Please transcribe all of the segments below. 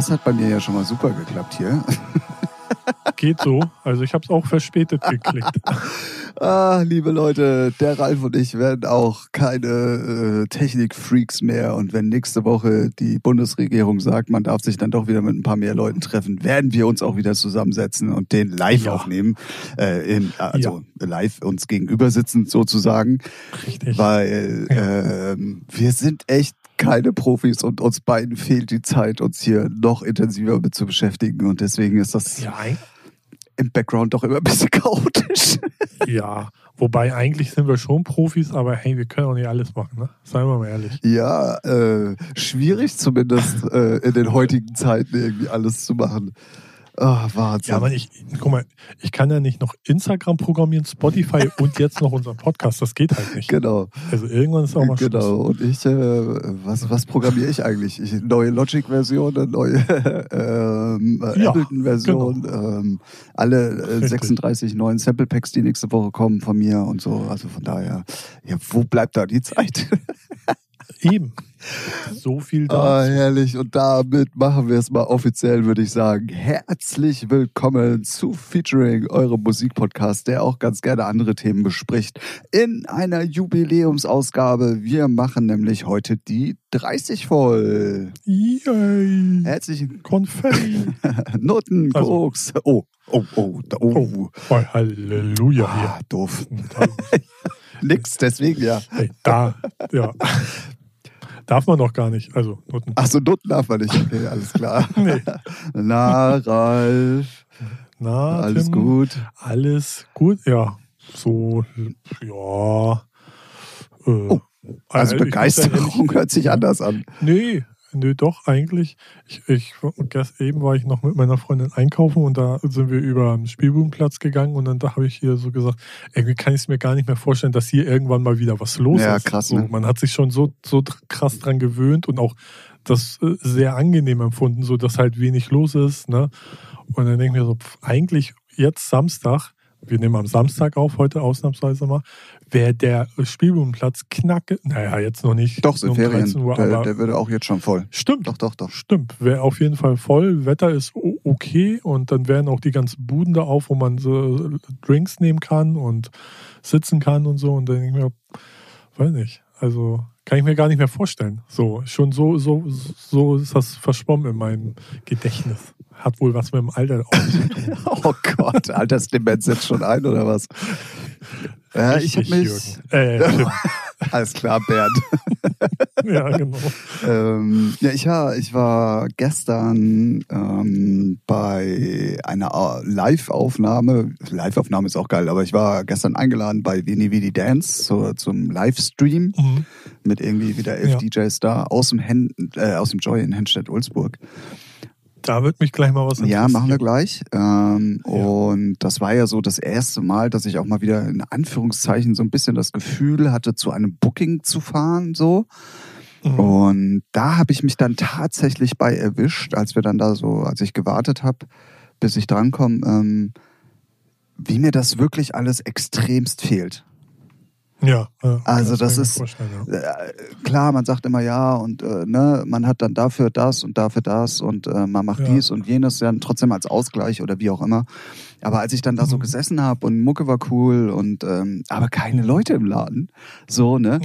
das hat bei mir ja schon mal super geklappt hier. Geht so. Also ich habe es auch verspätet geklickt. Ah, liebe Leute, der Ralf und ich werden auch keine äh, Technikfreaks mehr. Und wenn nächste Woche die Bundesregierung sagt, man darf sich dann doch wieder mit ein paar mehr Leuten treffen, werden wir uns auch wieder zusammensetzen und den live Ja. aufnehmen. Äh, in, also live uns gegenüber sitzen sozusagen. Richtig. Weil ähm, wir sind echt keine Profis und uns beiden fehlt die Zeit, uns hier noch intensiver mit zu beschäftigen. Und deswegen ist das Ja, im Background doch immer ein bisschen chaotisch. ja, wobei eigentlich sind wir schon Profis, aber hey, wir können auch nicht alles machen, ne? Seien wir mal ehrlich. Ja, äh, schwierig zumindest äh, in den heutigen Zeiten irgendwie alles zu machen. Ah, Wahnsinn. Ja, aber ich, guck mal, ich kann ja nicht noch Instagram programmieren, Spotify und jetzt noch unseren Podcast. Das geht halt nicht. genau, Also irgendwann ist auch mal genau. Schluss. Und ich, äh, was, was programmiere ich eigentlich? Ich, neue Logic-Version, eine neue äh, Ja, Ableton-Version, ähm, alle äh, Richtig. 36 neuen Sample-Packs, die nächste Woche kommen von mir und so. Also von daher, ja, wo bleibt da die Zeit? Eben. So viel Ah, da. herrlich. Und damit machen wir es mal offiziell, würde ich sagen. Herzlich willkommen zu Featuring, eurem Musikpodcast, der auch ganz gerne andere Themen bespricht. In einer Jubiläumsausgabe. Wir machen nämlich heute die 30 voll. Yay. Herzlichen Konfetti. Noten, Also- Koks. Oh, oh, oh, oh. Oh, oh Halleluja Ah, doof. hier. Nix, deswegen ja. Hey, da, ja. Darf man doch gar nicht. Also, Noten. Ach so, Noten darf man nicht. Okay, alles klar. Nee. Na, Ralf, Na, alles Tim, gut. Alles gut, ja. So, ja. Äh, Oh, Also Begeisterung ehrlich- hört sich anders an. Nee, nee, doch, eigentlich. Ich, ich, gest- eben war ich noch mit meiner Freundin einkaufen und da sind wir über den Spielbudenplatz gegangen und dann da habe ich hier so gesagt, irgendwie kann ich es mir gar nicht mehr vorstellen, dass hier irgendwann mal wieder was los Ja, ist. krass, so, ne? Man hat sich schon so, so krass dran gewöhnt und auch das äh, sehr angenehm empfunden, so dass halt wenig los ist. Ne? Und dann denke ich mir so, pf, eigentlich jetzt Samstag, wir nehmen am Samstag auf, heute ausnahmsweise mal, wäre der Spielbudenplatz knacke, naja, jetzt noch nicht. Doch, sind um Ferien. 13 Uhr, der, der würde auch jetzt schon voll. Stimmt. Doch, doch, doch. Stimmt, wäre auf jeden Fall voll. Wetter ist okay und dann wären auch die ganzen Buden da auf, wo man so Drinks nehmen kann und sitzen kann und so. Und dann denke ich mir, weiß nicht, also kann ich mir gar nicht mehr vorstellen. So, schon so, so, so ist das verschwommen in meinem Gedächtnis. Hat wohl was mit dem Alter auch zu tun. Oh Gott, Altersdemenz setzt schon ein, oder was? Ja, ich habe Richtig, mich. Jürgen. Äh. Alles klar, Bernd. ja, genau. ähm, ja, ich war, ich war gestern ähm, bei einer Au- Live-Aufnahme. Live-Aufnahme ist auch geil, aber ich war gestern eingeladen bei Vini Vidi Dance so, zum Livestream Mhm. mit irgendwie wieder elf Ja. DJs da aus dem, Hen äh, aus dem Joy in Henstedt-Ulzburg. Da wird mich gleich mal was Ja, interessieren. machen wir gleich. Ähm, Ja. Und das war ja so das erste Mal, dass ich auch mal wieder in Anführungszeichen so ein bisschen das Gefühl hatte, zu einem Booking zu fahren. So. Mhm. Und da habe ich mich dann tatsächlich bei erwischt, als wir dann da so, als ich gewartet habe, bis ich drankomme, ähm, wie mir das wirklich alles extremst fehlt. Ja, ja, Also das mir ist- ja. Äh, klar, man sagt immer ja und äh, ne, man hat dann dafür das und dafür das und äh, man macht Ja. dies und jenes dann trotzdem als Ausgleich oder wie auch immer. Aber als ich dann da so Mhm. gesessen habe und Mucke war cool und ähm, aber keine Leute im Laden, so ne,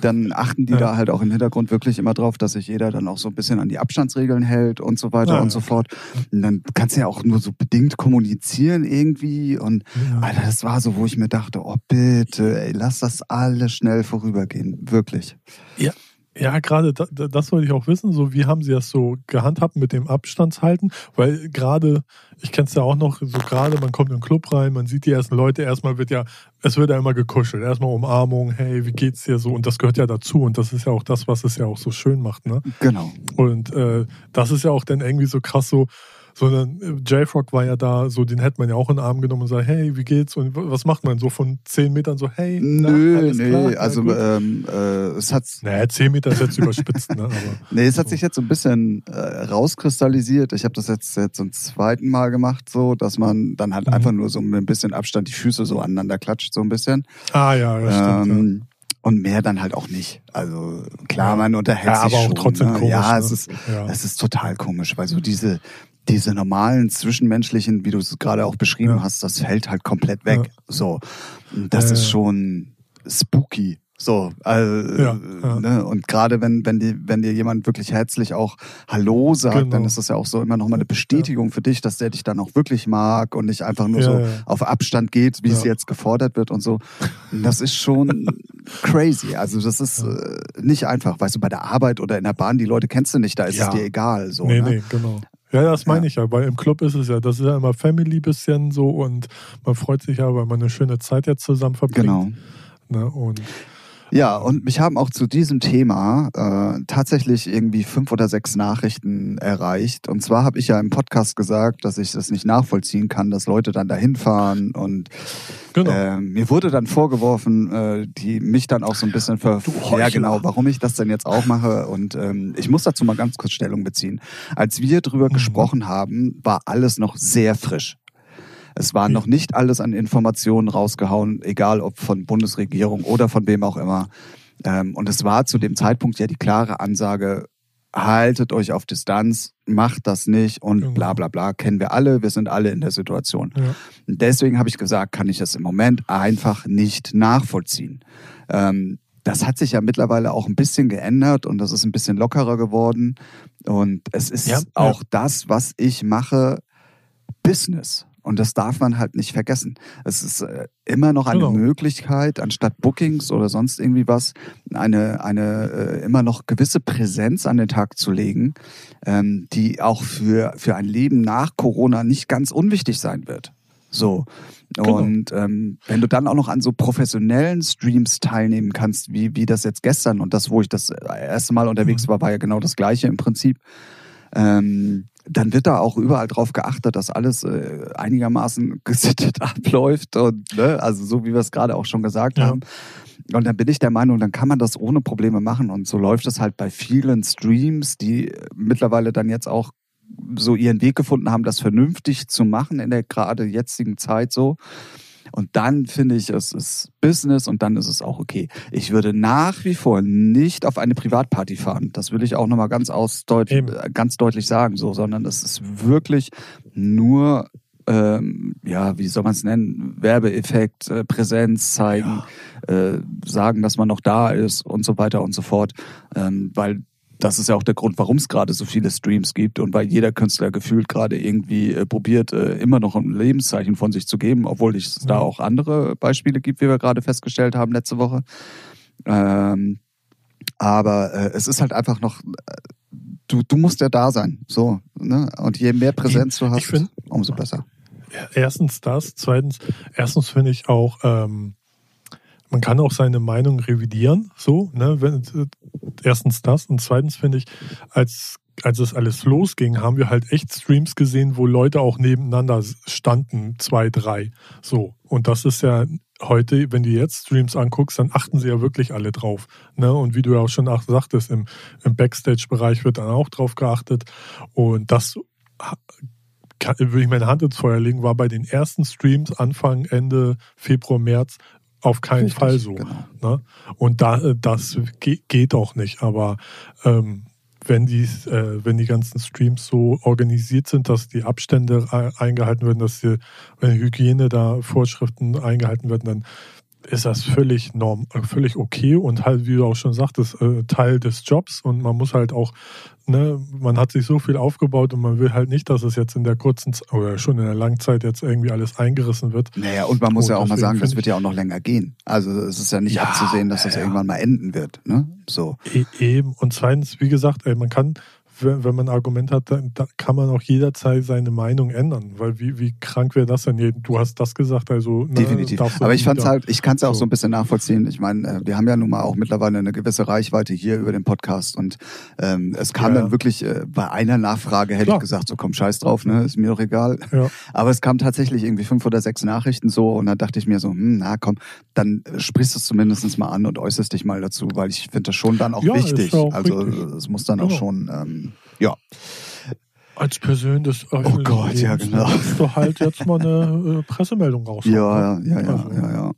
dann achten die Ja. da halt auch im Hintergrund wirklich immer drauf, dass sich jeder dann auch so ein bisschen an die Abstandsregeln hält und so weiter Ja, und so fort. Und dann kannst du ja auch nur so bedingt kommunizieren irgendwie und. Alter, das war so, wo ich mir dachte, oh bitte, ey, lass das alles schnell vorübergehen. Wirklich. Ja, gerade da, da- das wollte ich auch wissen. So, wie haben Sie das so gehandhabt mit dem Abstandshalten? Weil gerade, ich kenne es ja auch noch, so gerade, man kommt in den Club rein, man sieht die ersten Leute, erstmal wird ja, es wird ja immer gekuschelt. Erstmal Umarmung, hey, wie geht's dir so? Und das gehört ja dazu. Und das ist ja auch das, was es ja auch so schön macht, ne? Genau. Und äh, das ist ja auch dann irgendwie so krass so, sondern äh, J-Frog war ja da, so den hätte man ja auch in den Arm genommen und sagt, hey, wie geht's? Und was macht man? So von zehn Metern so, hey, na, Nö, alles nee, klar? Na also ähm, äh, es hat naja, zehn Meter ist jetzt überspitzt, ne? Aber nee, es hat So. sich jetzt so ein bisschen äh, rauskristallisiert. Ich habe das jetzt, jetzt zum zweiten Mal gemacht, so, dass man dann halt Mhm. einfach nur so mit ein bisschen Abstand die Füße so aneinander klatscht, so ein bisschen. Ah ja, das stimmt. ja. Ähm, und mehr dann halt auch nicht. Also klar, man unterhält Ja, sich aber auch schon. trotzdem ne? komisch, Ja, ne? es ist Ja. es ist total komisch, weil so diese diese normalen zwischenmenschlichen, wie du es gerade auch beschrieben Ja. hast, das fällt halt komplett weg. Ja. So, das Ja, ist ja. schon spooky. So, also, Ja, ja. Ne? und gerade wenn wenn dir wenn dir jemand wirklich herzlich auch Hallo sagt, Genau. dann ist das ja auch so immer noch mal eine Bestätigung für dich, dass der dich dann auch wirklich mag und nicht einfach nur Ja, so ja. auf Abstand geht, wie es Ja. jetzt gefordert wird und so. Das ist schon crazy. Also das ist äh, nicht einfach. Weißt du, bei der Arbeit oder in der Bahn, die Leute kennst du nicht, da ist Ja. es dir egal. So, nee, ne? nee, genau. Ja, das meine ich ja, weil im Club ist es ja, das ist ja immer Family bisschen so und man freut sich ja, weil man eine schöne Zeit jetzt zusammen verbringt. Genau. Ne? Und Ja, und mich haben auch zu diesem Thema äh, tatsächlich irgendwie fünf oder sechs Nachrichten erreicht. Und zwar habe ich ja im Podcast gesagt, dass ich das nicht nachvollziehen kann, dass Leute dann dahin fahren. Und genau. äh, mir wurde dann vorgeworfen, äh, die mich dann auch so ein bisschen ver... Ja, genau, warum ich das denn jetzt auch mache. Und ähm, ich muss dazu mal ganz kurz Stellung beziehen. Als wir drüber Mhm. gesprochen haben, war alles noch sehr frisch. Es war noch nicht alles an Informationen rausgehauen, egal ob von Bundesregierung oder von wem auch immer. Ähm, und es war zu dem Zeitpunkt ja die klare Ansage, haltet euch auf Distanz, macht das nicht und Genau. bla bla bla. Kennen wir alle, wir sind alle in der Situation. ja. Und deswegen habe ich gesagt, kann ich das im Moment einfach nicht nachvollziehen. Ähm, das hat sich ja mittlerweile auch ein bisschen geändert und das ist ein bisschen lockerer geworden. Und es ist Ja, auch das, was ich mache, Business. Und das darf man halt nicht vergessen. Es ist äh, immer noch eine Genau. Möglichkeit, anstatt Bookings oder sonst irgendwie was, eine, eine äh, immer noch gewisse Präsenz an den Tag zu legen, ähm, die auch für, für ein Leben nach Corona nicht ganz unwichtig sein wird. So. Genau. Und ähm, wenn du dann auch noch an so professionellen Streams teilnehmen kannst, wie, wie das jetzt gestern und das, wo ich das erste Mal unterwegs Mhm. war, war ja genau das gleiche im Prinzip. Ähm, dann wird da auch überall drauf geachtet, dass alles äh, einigermaßen gesittet abläuft und ne, also so wie wir es gerade auch schon gesagt Ja. haben. Und dann bin ich der Meinung, dann kann man das ohne Probleme machen und so läuft es halt bei vielen Streams, die mittlerweile dann jetzt auch so ihren Weg gefunden haben, das vernünftig zu machen in der gerade jetzigen Zeit so. Und dann finde ich, es ist Business und dann ist es auch okay. Ich würde nach wie vor nicht auf eine Privatparty fahren. Das will ich auch nochmal ganz, ausdeut Eben. äh, ganz deutlich sagen, so, sondern es ist wirklich nur, ähm, ja, wie soll man es nennen, Werbeeffekt, äh, Präsenz zeigen, äh, sagen, dass man noch da ist und so weiter und so fort. Ähm, weil das ist ja auch der Grund, warum es gerade so viele Streams gibt und weil jeder Künstler gefühlt gerade irgendwie äh, probiert, äh, immer noch ein Lebenszeichen von sich zu geben, obwohl es da Ja. auch andere Beispiele gibt, wie wir gerade festgestellt haben letzte Woche. Ähm, aber äh, es ist halt einfach noch, äh, du, du musst ja da sein. So, ne? Und je mehr Präsenz du hast, find- umso besser. Erstens das, zweitens, erstens finde ich auch, ähm, man kann auch seine Meinung revidieren, so, ne, wenn, erstens das und zweitens finde ich, als, als es alles losging, haben wir halt echt Streams gesehen, wo Leute auch nebeneinander standen, zwei, drei, so. Und das ist ja heute, wenn du jetzt Streams anguckst, dann achten sie ja wirklich alle drauf, ne, und wie du ja auch schon sagtest, im, im Backstage-Bereich wird dann auch drauf geachtet und das würde ich meine Hand ins Feuer legen, war bei den ersten Streams Anfang, Ende Februar, März auf keinen Richtig, Fall so. Genau. Ne? Und da, äh, das ge geht auch nicht. Aber ähm, wenn, die, äh, wenn die ganzen Streams so organisiert sind, dass die Abstände eingehalten werden, dass die, wenn Hygiene da Vorschriften eingehalten werden, dann ist das völlig norm, äh, völlig okay und halt, wie du auch schon sagtest, äh, Teil des Jobs und man muss halt auch, ne, man hat sich so viel aufgebaut und man will halt nicht, dass es jetzt in der kurzen Z- oder schon in der langen Zeit jetzt irgendwie alles eingerissen wird. Naja, und man muss Und ja auch mal sagen, das wird ja auch noch länger gehen. Also es ist ja nicht Ja, abzusehen, dass das ja. irgendwann mal enden wird. Ne? So. E eben. Und zweitens, wie gesagt, ey, man kann, wenn, wenn man ein Argument hat, dann da kann man auch jederzeit seine Meinung ändern. Weil wie, wie krank wäre das denn? Du hast das gesagt, also ne, Definitiv. Aber ich fand's halt, ich kann es ja auch So. so ein bisschen nachvollziehen. Ich meine, äh, wir haben ja nun mal auch mittlerweile eine gewisse Reichweite hier über den Podcast und ähm, es kam Ja, dann wirklich äh, bei einer Nachfrage hätte Klar. ich gesagt, so komm scheiß drauf, ne, ist mir doch egal. Ja. Aber es kam tatsächlich irgendwie fünf oder sechs Nachrichten so und dann dachte ich mir so, hm, na komm, dann sprichst du es zumindest mal an und äußerst dich mal dazu, weil ich finde das schon dann auch Ja, wichtig. auch also es muss dann auch Genau. schon, ähm, ja. Als öffentlichen Oh Gott, ja, genau. musst du halt jetzt mal eine äh, Pressemeldung raushauen. Ja, ja, ja, ja, Also, ja, ja.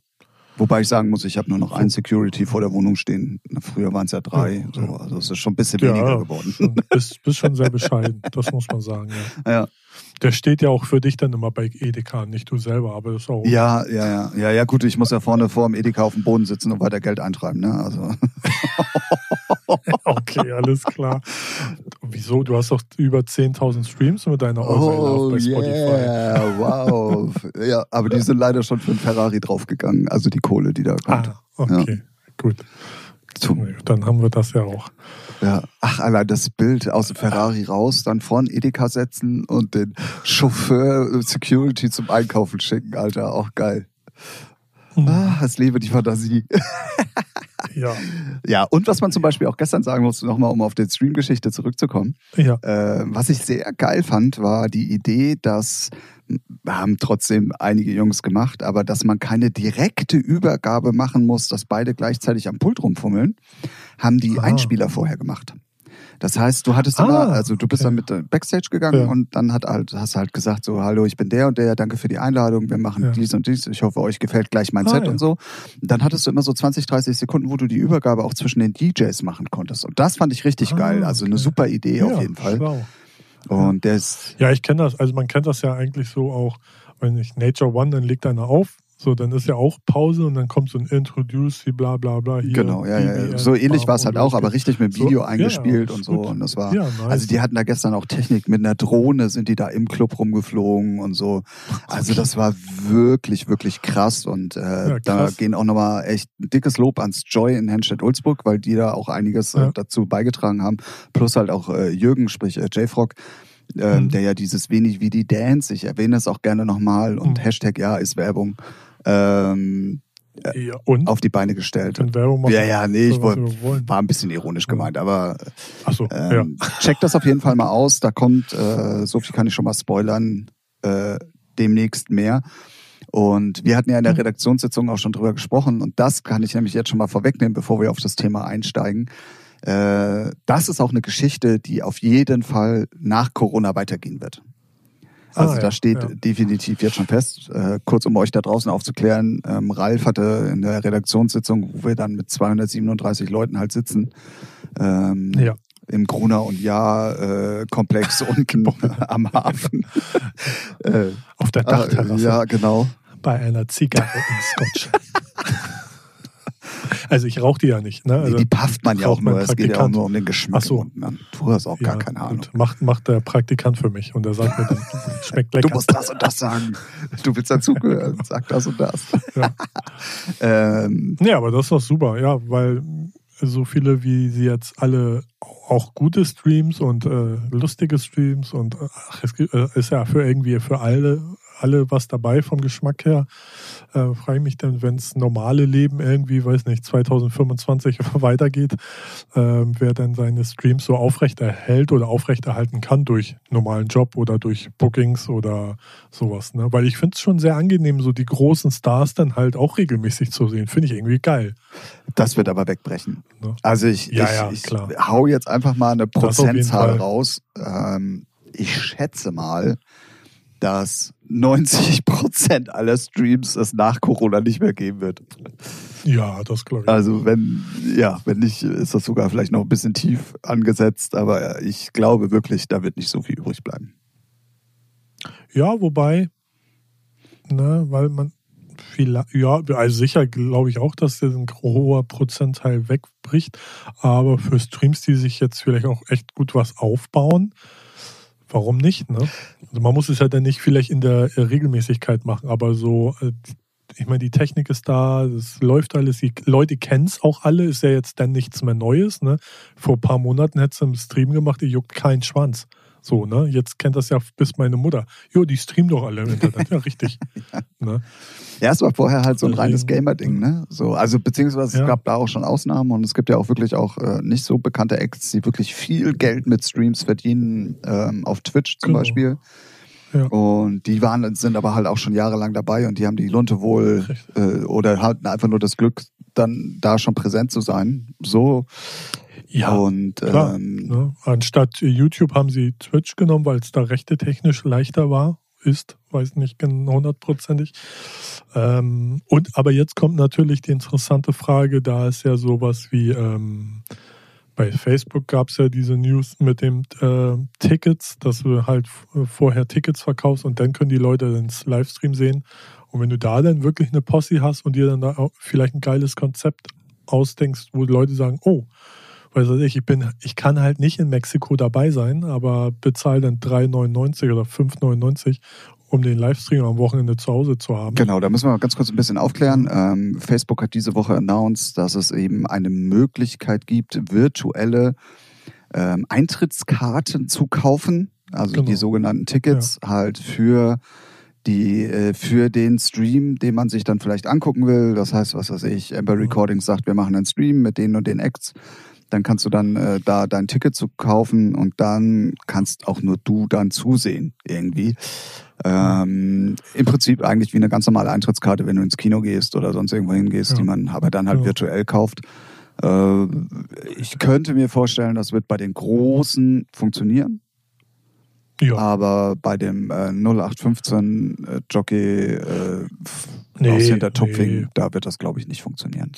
Wobei ich sagen muss, ich habe nur noch einen Security vor der Wohnung stehen. Früher waren es ja drei. So, also es ist schon ein bisschen Ja, weniger geworden. Schon, bist, bist schon sehr bescheiden, das muss man sagen. Ja. Ja. Der steht ja auch für dich dann immer bei Edeka, nicht du selber, aber das ist auch. Ja, ja, ja, ja, ja, gut, ich muss ja vorne vor dem Edeka auf dem Boden sitzen und weiter Geld eintreiben, ne? Also, Okay, alles klar. Wieso? Du hast doch über 10.000 Streams mit deiner All oh, bei Spotify. yeah, wow. ja, aber die sind leider schon für einen Ferrari draufgegangen, also die Kohle, die da kommt. Ah, okay, gut. Zum, Dann haben wir das ja auch. ja. Ach, allein das Bild aus dem Ferrari raus, dann vor den Edeka setzen und den Chauffeur Security zum Einkaufen schicken, Alter, auch geil. Ah, es lebe die Fantasie. Ja, Ja, und was man zum Beispiel auch gestern sagen musste, nochmal um auf die Stream-Geschichte zurückzukommen, ja. äh, was ich sehr geil fand, war die Idee, dass, haben trotzdem einige Jungs gemacht, aber dass man keine direkte Übergabe machen muss, dass beide gleichzeitig am Pult rumfummeln, haben die Ah. Einspieler vorher gemacht. Das heißt, du hattest Ah, immer, also du bist okay. dann mit äh, Backstage gegangen Ja. und dann hat halt, hast halt gesagt, so, hallo, ich bin der und der, danke für die Einladung, wir machen Ja. dies und dies, ich hoffe, euch gefällt gleich mein Ah, Set ja. und so. Dann hattest du immer so 20, 30 Sekunden, wo du die Übergabe auch zwischen den DJs machen konntest. Und das fand ich richtig Ah, geil. Also eine okay. super Idee auf jeden Fall. Schlau. Und ist, Ja, ich kenne das. Also man kennt das ja eigentlich so auch, wenn ich Nature One, dann legt einer auf. So, dann ist ja auch Pause und dann kommt so ein Introduce, wie bla bla bla. Hier, genau, ja, ja. So ähnlich war es halt auch, aber richtig mit So, Video ja, eingespielt ist und so. gut. Und das war, Ja, nice. also die hatten da gestern auch Technik mit einer Drohne, sind die da im Club rumgeflogen und so. Also das war wirklich, wirklich krass. Und äh, Ja, da krass. gehen auch nochmal echt ein dickes Lob ans Joy in Henstedt-Ulzburg, weil die da auch einiges äh, Ja. dazu beigetragen haben. Plus halt auch äh, Jürgen, sprich äh, J-Frog. Ähm, Mhm. der ja dieses wenig wie die Dance, ich erwähne es auch gerne nochmal und Mhm. Hashtag ja ist Werbung, ähm, ja, und? auf die Beine gestellt. Ja, ja, nee, ich so, wollen. war ein bisschen ironisch gemeint, aber Achso, ähm, checkt das auf jeden Fall mal aus. Da kommt, äh, so viel kann ich schon mal spoilern, äh, demnächst mehr. Und wir hatten ja in der Mhm. Redaktionssitzung auch schon drüber gesprochen und das kann ich nämlich jetzt schon mal vorwegnehmen, bevor wir auf das Thema einsteigen. Äh, das ist auch eine Geschichte, die auf jeden Fall nach Corona weitergehen wird. Also Ah, da ja, steht ja. definitiv jetzt schon fest. Äh, kurz um euch da draußen aufzuklären, ähm, Ralf hatte in der Redaktionssitzung, wo wir dann mit 237 Leuten halt sitzen, ähm, Ja. im Gruner und Jahr äh, Komplex unten am Hafen. äh, Auf der Dachterrasse ja, genau. bei einer Zigarre im Scotch. also ich rauche die ja nicht. Ne? Also, die pafft man ja auch nur. Es geht ja auch nur um den Geschmack. Ach so. ne? Du hast auch gar ja, keine Ahnung. Macht, macht der Praktikant für mich und der sagt mir dann, schmeckt lecker. Du musst das und das sagen. Du willst dazugehören. Sag das und das. Ja. ähm, Nee, aber das ist doch super, ja, weil so viele wie sie jetzt alle auch gute Streams und äh, lustige Streams und äh, ach, es gibt, äh, ist ja für irgendwie für alle alle was dabei vom Geschmack her. Äh, Frage ich mich dann, wenn das normale Leben irgendwie, weiß nicht, 2025 weitergeht, äh, wer dann seine Streams so aufrechterhält oder aufrechterhalten kann durch normalen Job oder durch Bookings oder sowas. Ne? Weil ich finde es schon sehr angenehm, so die großen Stars dann halt auch regelmäßig zu sehen. Finde ich irgendwie geil. das wird aber wegbrechen. Ne? Also ich, Ja, ich, ja, ich klar. hau jetzt einfach mal eine Prozentzahl raus. Ähm, ich schätze mal, dass 90 Prozent aller Streams es nach Corona nicht mehr geben wird. Ja, das glaube ich. Also wenn, ja, wenn nicht, ist das sogar vielleicht noch ein bisschen tief angesetzt, aber ich glaube wirklich, da wird nicht so viel übrig bleiben. Ja, wobei, ne, weil man viel, ja, also sicher glaube ich auch, dass ein hoher Prozentteil wegbricht, aber für Streams, die sich jetzt vielleicht auch echt gut was aufbauen, warum nicht, ne? Also man muss es ja dann nicht vielleicht in der äh, Regelmäßigkeit machen, aber so, äh, ich meine, die Technik ist da, es läuft alles, die Leute kennen es auch alle, ist ja jetzt dann nichts mehr Neues, ne? Vor ein paar Monaten hättest du einen Stream gemacht, die juckt keinen Schwanz. So, ne? Jetzt kennt das ja bis meine Mutter. Jo, die streamen doch alle im Internet. Ja, richtig. Ne? Ja, es war vorher halt so ein reines Gamer-Ding, ne? So, also beziehungsweise Ja. es gab da auch schon Ausnahmen und es gibt ja auch wirklich auch äh, nicht so bekannte Acts, die wirklich viel Geld mit Streams verdienen, ähm, auf Twitch zum Genau. Beispiel. Ja. Und die waren, sind aber halt auch schon jahrelang dabei und die haben die Lunte wohl äh, oder hatten einfach nur das Glück, dann da schon präsent zu sein. So. Ja, und klar. ähm, Ne? Anstatt YouTube haben sie Twitch genommen, weil es da rechte technisch leichter war. ist, weiß nicht genau hundertprozentig. Ähm, und aber jetzt kommt natürlich die interessante Frage, da ist ja sowas wie ähm, bei Facebook gab es ja diese News mit dem äh, Tickets, dass du halt vorher Tickets verkaufst und dann können die Leute ins Livestream sehen. Und wenn du da dann wirklich eine Posse hast und dir dann da vielleicht ein geiles Konzept ausdenkst, wo die Leute sagen, oh, weiß ich, ich bin, ich kann halt nicht in Mexiko dabei sein, aber bezahle dann 3,99 oder 5,99 um den Livestream am Wochenende zu Hause zu haben. Genau, da müssen wir ganz kurz ein bisschen aufklären. Ähm, Facebook hat diese Woche announced, dass es eben eine Möglichkeit gibt, virtuelle ähm, Eintrittskarten zu kaufen, also genau. die sogenannten Tickets ja. halt für die äh, für den Stream, den man sich dann vielleicht angucken will. Das heißt, was weiß ich, Amber Recordings sagt, wir machen einen Stream mit den und den Acts. Dann kannst du dann äh, da dein Ticket zu kaufen und dann kannst auch nur du dann zusehen irgendwie. Ähm, Im Prinzip eigentlich wie eine ganz normale Eintrittskarte, wenn du ins Kino gehst oder sonst irgendwo hingehst, ja. die man aber dann halt ja. virtuell kauft. Äh, ich könnte mir vorstellen, das wird bei den Großen funktionieren. Ja. Aber bei dem äh, 0815 äh, Jockey äh, nee, aus Hintertupfing, nee. da wird das, glaube ich, nicht funktionieren.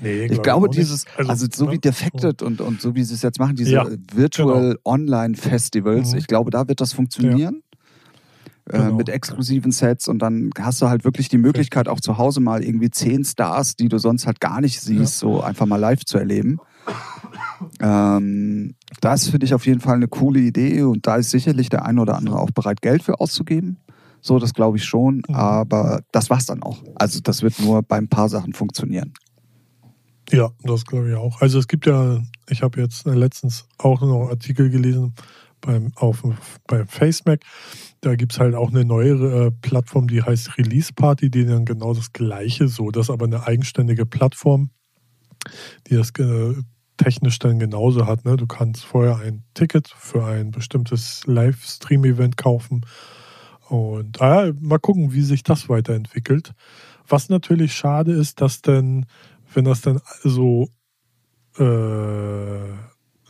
Nee, ich glaube, dieses, also, also, so ne? wie Defected und, und so wie sie es jetzt machen, diese ja, Virtual genau. Online Festivals, mhm. ich glaube, da wird das funktionieren. Ja. Äh, genau. mit exklusiven Sets und dann hast du halt wirklich die Möglichkeit, auch zu Hause mal irgendwie zehn Stars, die du sonst halt gar nicht siehst, ja. so einfach mal live zu erleben. Ähm, das finde ich auf jeden Fall eine coole Idee und da ist sicherlich der eine oder andere auch bereit, Geld für auszugeben. So, das glaube ich schon, mhm. aber das war's dann auch. Also das wird nur bei ein paar Sachen funktionieren. Ja, das glaube ich auch. Also es gibt ja, ich habe jetzt letztens auch noch Artikel gelesen beim, auf, beim FaceMac. Da gibt es halt auch eine neuere äh, Plattform, die heißt Release Party, die dann genau das gleiche, so, das ist aber eine eigenständige Plattform, die das äh, technisch dann genauso hat. Ne? Du kannst vorher ein Ticket für ein bestimmtes Livestream-Event kaufen und ah, mal gucken, wie sich das weiterentwickelt. Was natürlich schade ist, dass dann wenn das dann so, äh,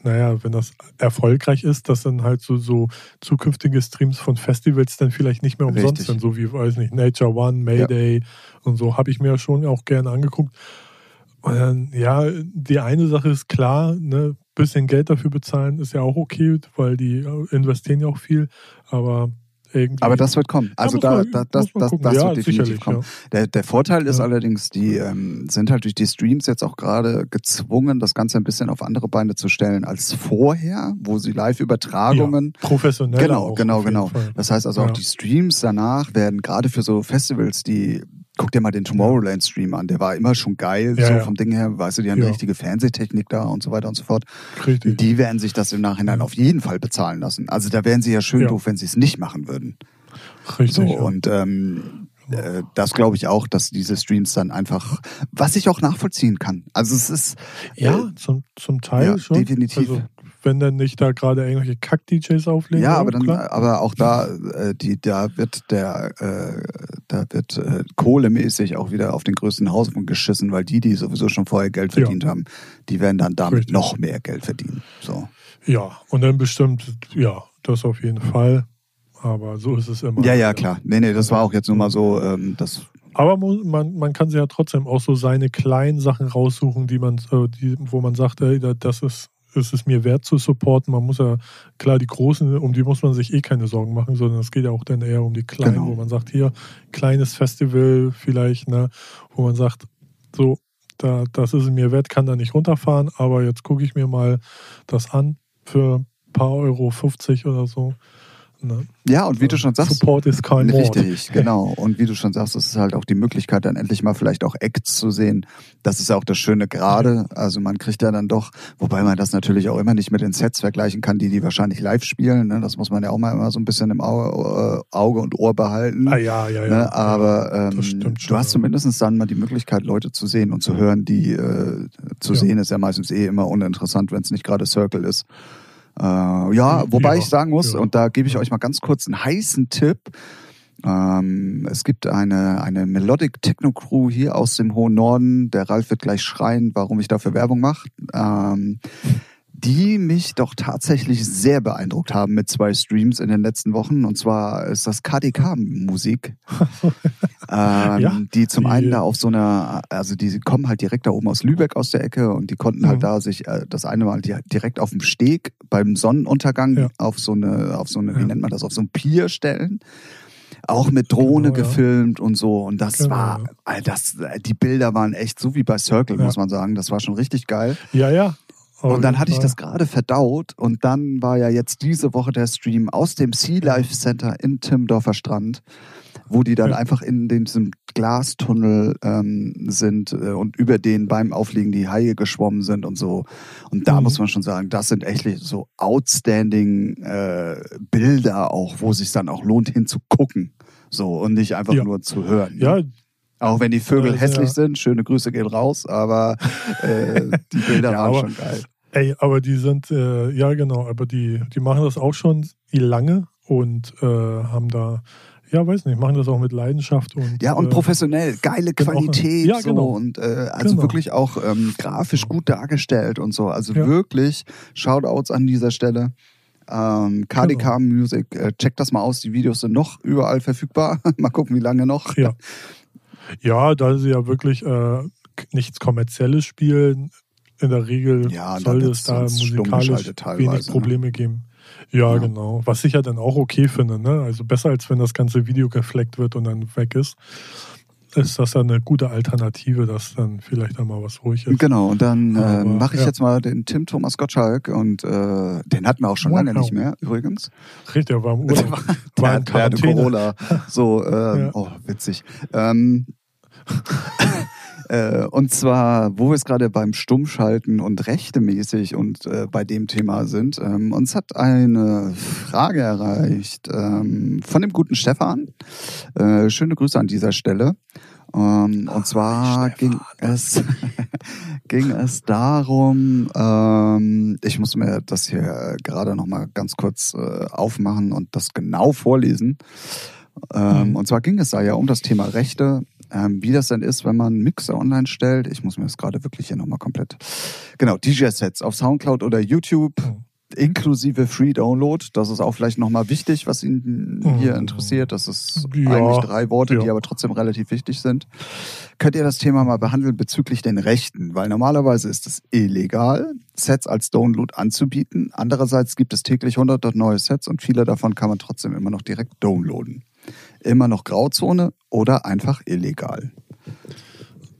naja, wenn das erfolgreich ist, dass dann halt so, so zukünftige Streams von Festivals dann vielleicht nicht mehr umsonst Richtig. sind, so wie, weiß nicht, Nature One, Mayday ja. und so, habe ich mir schon auch gerne angeguckt. Und dann, ja, die eine Sache ist klar, ne, bisschen Geld dafür bezahlen ist ja auch okay, weil die investieren ja auch viel, aber irgendwie. Aber das wird kommen. Also da, man, da, das, das, das ja, wird definitiv kommen. Ja. Der, der Vorteil ist ja. allerdings, die ähm, sind halt durch die Streams jetzt auch gerade gezwungen, das Ganze ein bisschen auf andere Beine zu stellen als vorher, wo sie Live-Übertragungen. professionell. Genau, genau, genau. Fall. Das heißt also auch die Streams danach werden gerade für so Festivals, die Guck dir mal den Tomorrowland-Stream an, der war immer schon geil, ja, so vom Ding her, weißt du, die haben ja. richtige Fernsehtechnik da und so weiter und so fort. Richtig. Die werden sich das im Nachhinein auf jeden Fall bezahlen lassen. Also da wären sie ja schön doof, wenn sie es nicht machen würden. Richtig. So, und ähm, äh, das glaube ich auch, dass diese Streams dann einfach, was ich auch nachvollziehen kann. Also es ist ja äh, zum, zum Teil ja, schon. Definitiv. Also, wenn dann nicht da gerade irgendwelche Kack-DJs auflegen. Ja, aber dann, aber auch da, äh, die, da wird der, äh, da wird äh, kohlemäßig auch wieder auf den größten Haufen geschissen, weil die, die sowieso schon vorher Geld verdient ja. haben, die werden dann damit Richtig. noch mehr Geld verdienen. So. Ja, und dann bestimmt, ja, das auf jeden Fall. Aber so ist es immer. Ja, ja, klar. Nee, nee, das war auch jetzt nur mal so, ähm, das aber man, man kann sich ja trotzdem auch so seine kleinen Sachen raussuchen, die man, äh, die, wo man sagt, ey, das ist ist es mir wert zu supporten. Man muss ja, klar, die Großen, um die muss man sich eh keine Sorgen machen, sondern es geht ja auch dann eher um die Kleinen, genau. wo man sagt, hier, kleines Festival vielleicht, ne, wo man sagt, so, da, das ist es mir wert, kann da nicht runterfahren, aber jetzt gucke ich mir mal das an für ein paar Euro 50 oder so. Ne? Ja, und wie du schon sagst. Support ist kein Richtig, Mord. genau. Und wie du schon sagst, es ist halt auch die Möglichkeit, dann endlich mal vielleicht auch Acts zu sehen. Das ist ja auch das Schöne gerade. Also man kriegt ja dann doch, wobei man das natürlich auch immer nicht mit den Sets vergleichen kann, die die wahrscheinlich live spielen. Ne? Das muss man ja auch mal immer so ein bisschen im Auge, äh, Auge und Ohr behalten. Ah, ja, ja, ja. Ne? Aber ähm, schon, du hast zumindest dann mal die Möglichkeit, Leute zu sehen und zu hören, die äh, zu sehen ist ja meistens eh immer uninteressant, wenn es nicht gerade Circle ist. Äh, ja, wobei ja, ich sagen muss, ja. und da gebe ich euch mal ganz kurz einen heißen Tipp. Ähm, es gibt eine, eine Melodic Techno Crew hier aus dem hohen Norden. Der Ralf wird gleich schreien, warum ich dafür Werbung mache. Ähm, die mich doch tatsächlich sehr beeindruckt haben mit zwei Streams in den letzten Wochen. Und zwar ist das KDK-Musik, ähm, Ja, die zum die- einen da auf so einer, also die kommen halt direkt da oben aus Lübeck aus der Ecke und die konnten halt Mhm. da sich äh, das eine Mal di- direkt auf dem Steg beim Sonnenuntergang Ja. auf so eine, auf so eine, wie Ja. nennt man das, auf so ein Pier stellen. Auch mit Drohne Genau, ja. gefilmt und so. Und das Genau, war, ja. äh, das, äh, die Bilder waren echt so wie bei Circle, Ja. muss man sagen. Das war schon richtig geil. Ja, ja. Und dann hatte ich das gerade verdaut und dann war ja jetzt diese Woche der Stream aus dem Sea Life Center in Timmendorfer Strand, wo die dann Ja. einfach in diesem Glastunnel ähm, sind äh, und über den beim Aufliegen die Haie geschwommen sind und so. Und da Mhm. muss man schon sagen, das sind echt so outstanding äh, Bilder auch, wo es sich dann auch lohnt hinzugucken. So und nicht einfach Ja. nur zu hören. ne? Ja, Auch wenn die Vögel Also, hässlich ja. sind, schöne Grüße gehen raus, aber äh, die Bilder Ja, waren schon geil. Ey, aber die sind, äh, ja genau, aber die, die machen das auch schon lange und äh, haben da, ja weiß nicht, machen das auch mit Leidenschaft und Ja, und äh, professionell, geile genau. Qualität Ja, so genau. und äh, also Genau. wirklich auch ähm, grafisch gut dargestellt und so. Also Ja. wirklich Shoutouts an dieser Stelle. Ähm, KDK Genau. Music, äh, checkt das mal aus. Die Videos sind noch überall verfügbar. mal gucken, wie lange noch. Ja. Ja, da sie ja wirklich äh, nichts Kommerzielles spielen, in der Regel Ja, soll es da musikalisch wenig ne? Probleme geben. Ja, Ja. genau. Was ich ja dann auch okay finde, ne? Also besser als wenn das ganze Video gefleckt wird und dann weg ist, ist das dann eine gute Alternative, dass dann vielleicht einmal was ruhig ist. Genau, und dann äh, mache ich ja. jetzt mal den Tim Thomas Gottschalk und äh, den hatten wir auch schon lange Wow. nicht mehr, übrigens. Richtig, der war im Der Urlaub. war, War der, der Quarantäne. Corona. So, ähm, Ja. oh, witzig. Ähm, äh, und zwar, wo wir es gerade beim Stummschalten und rechtemäßig und äh, bei dem Thema sind, ähm, uns hat eine Frage erreicht ähm, von dem guten Stefan. Äh, schöne Grüße an dieser Stelle. Ähm, und zwar ging es, ging es darum, ähm, ich muss mir das hier gerade nochmal ganz kurz äh, aufmachen und das genau vorlesen. Ähm, Mhm. Und zwar ging es da ja um das Thema Rechte, ähm, wie das denn ist, wenn man Mixer online stellt. Ich muss mir das gerade wirklich hier nochmal komplett. Genau, DJ-Sets auf Soundcloud oder YouTube. Mhm. Inklusive Free Download. Das ist auch vielleicht nochmal wichtig, was ihn hier Mhm. interessiert. Das ist Ja, eigentlich drei Worte, die ja. aber trotzdem relativ wichtig sind. Könnt ihr das Thema mal behandeln bezüglich den Rechten? Weil normalerweise ist es illegal, Sets als Download anzubieten. Andererseits gibt es täglich hunderte neue Sets und viele davon kann man trotzdem immer noch direkt downloaden. Immer noch Grauzone oder einfach illegal.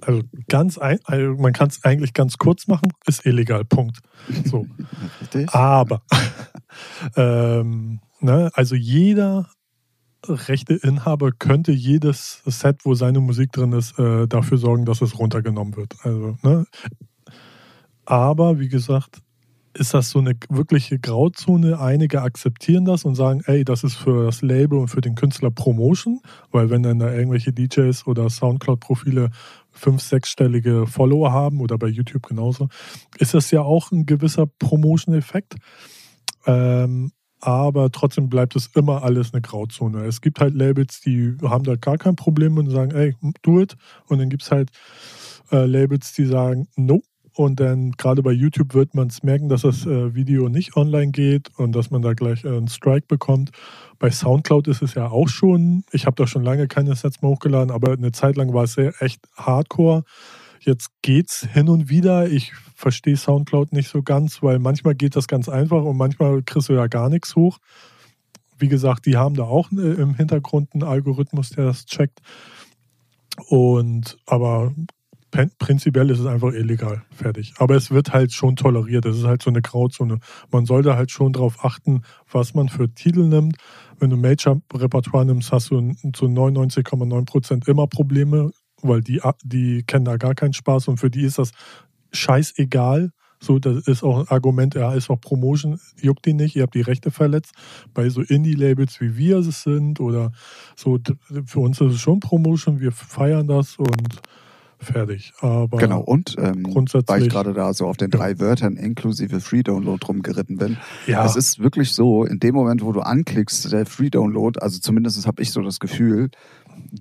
Also ganz ein, also man kann es eigentlich ganz kurz machen, ist illegal, Punkt. So. Richtig? Aber, ähm, ne, also jeder rechte Inhaber könnte jedes Set, wo seine Musik drin ist, äh, dafür sorgen, dass es runtergenommen wird. Also, ne? Aber wie gesagt, ist das so eine wirkliche Grauzone. Einige akzeptieren das und sagen, ey, das ist für das Label und für den Künstler Promotion, weil wenn dann da irgendwelche DJs oder Soundcloud-Profile fünf, sechsstellige Follower haben oder bei YouTube genauso, ist das ja auch ein gewisser Promotion-Effekt. Ähm, aber trotzdem bleibt es immer alles eine Grauzone. Es gibt halt Labels, die haben da gar kein Problem und sagen, ey, do it. Und dann gibt es halt äh, Labels, die sagen, no. Und dann gerade bei YouTube wird man es merken, dass das äh, Video nicht online geht und dass man da gleich äh, einen Strike bekommt. Bei Soundcloud ist es ja auch schon, ich habe da schon lange keine Sets mehr hochgeladen, aber eine Zeit lang war es sehr echt hardcore. Jetzt geht's hin und wieder. Ich verstehe Soundcloud nicht so ganz, weil manchmal geht das ganz einfach und manchmal kriegst du ja gar nichts hoch. Wie gesagt, die haben da auch äh, im Hintergrund einen Algorithmus, der das checkt. Und aber prinzipiell ist es einfach illegal, fertig. Aber es wird halt schon toleriert. Es ist halt so eine Grauzone. Man sollte halt schon darauf achten, was man für Titel nimmt. Wenn du Major-Repertoire nimmst, hast du zu 99,9 Prozent immer Probleme, weil die, die kennen da gar keinen Spaß und für die ist das scheißegal. So, das ist auch ein Argument, ja, ist auch Promotion, juckt die nicht, ihr habt die Rechte verletzt. Bei so Indie-Labels wie wir es sind oder so, für uns ist es schon Promotion, wir feiern das und fertig. Aber Genau, und ähm, grundsätzlich- weil ich gerade da so auf den drei Wörtern inklusive Free Download rumgeritten bin. ja, Es ist wirklich so, in dem Moment, wo du anklickst, der Free Download, also zumindest habe ich so das Gefühl,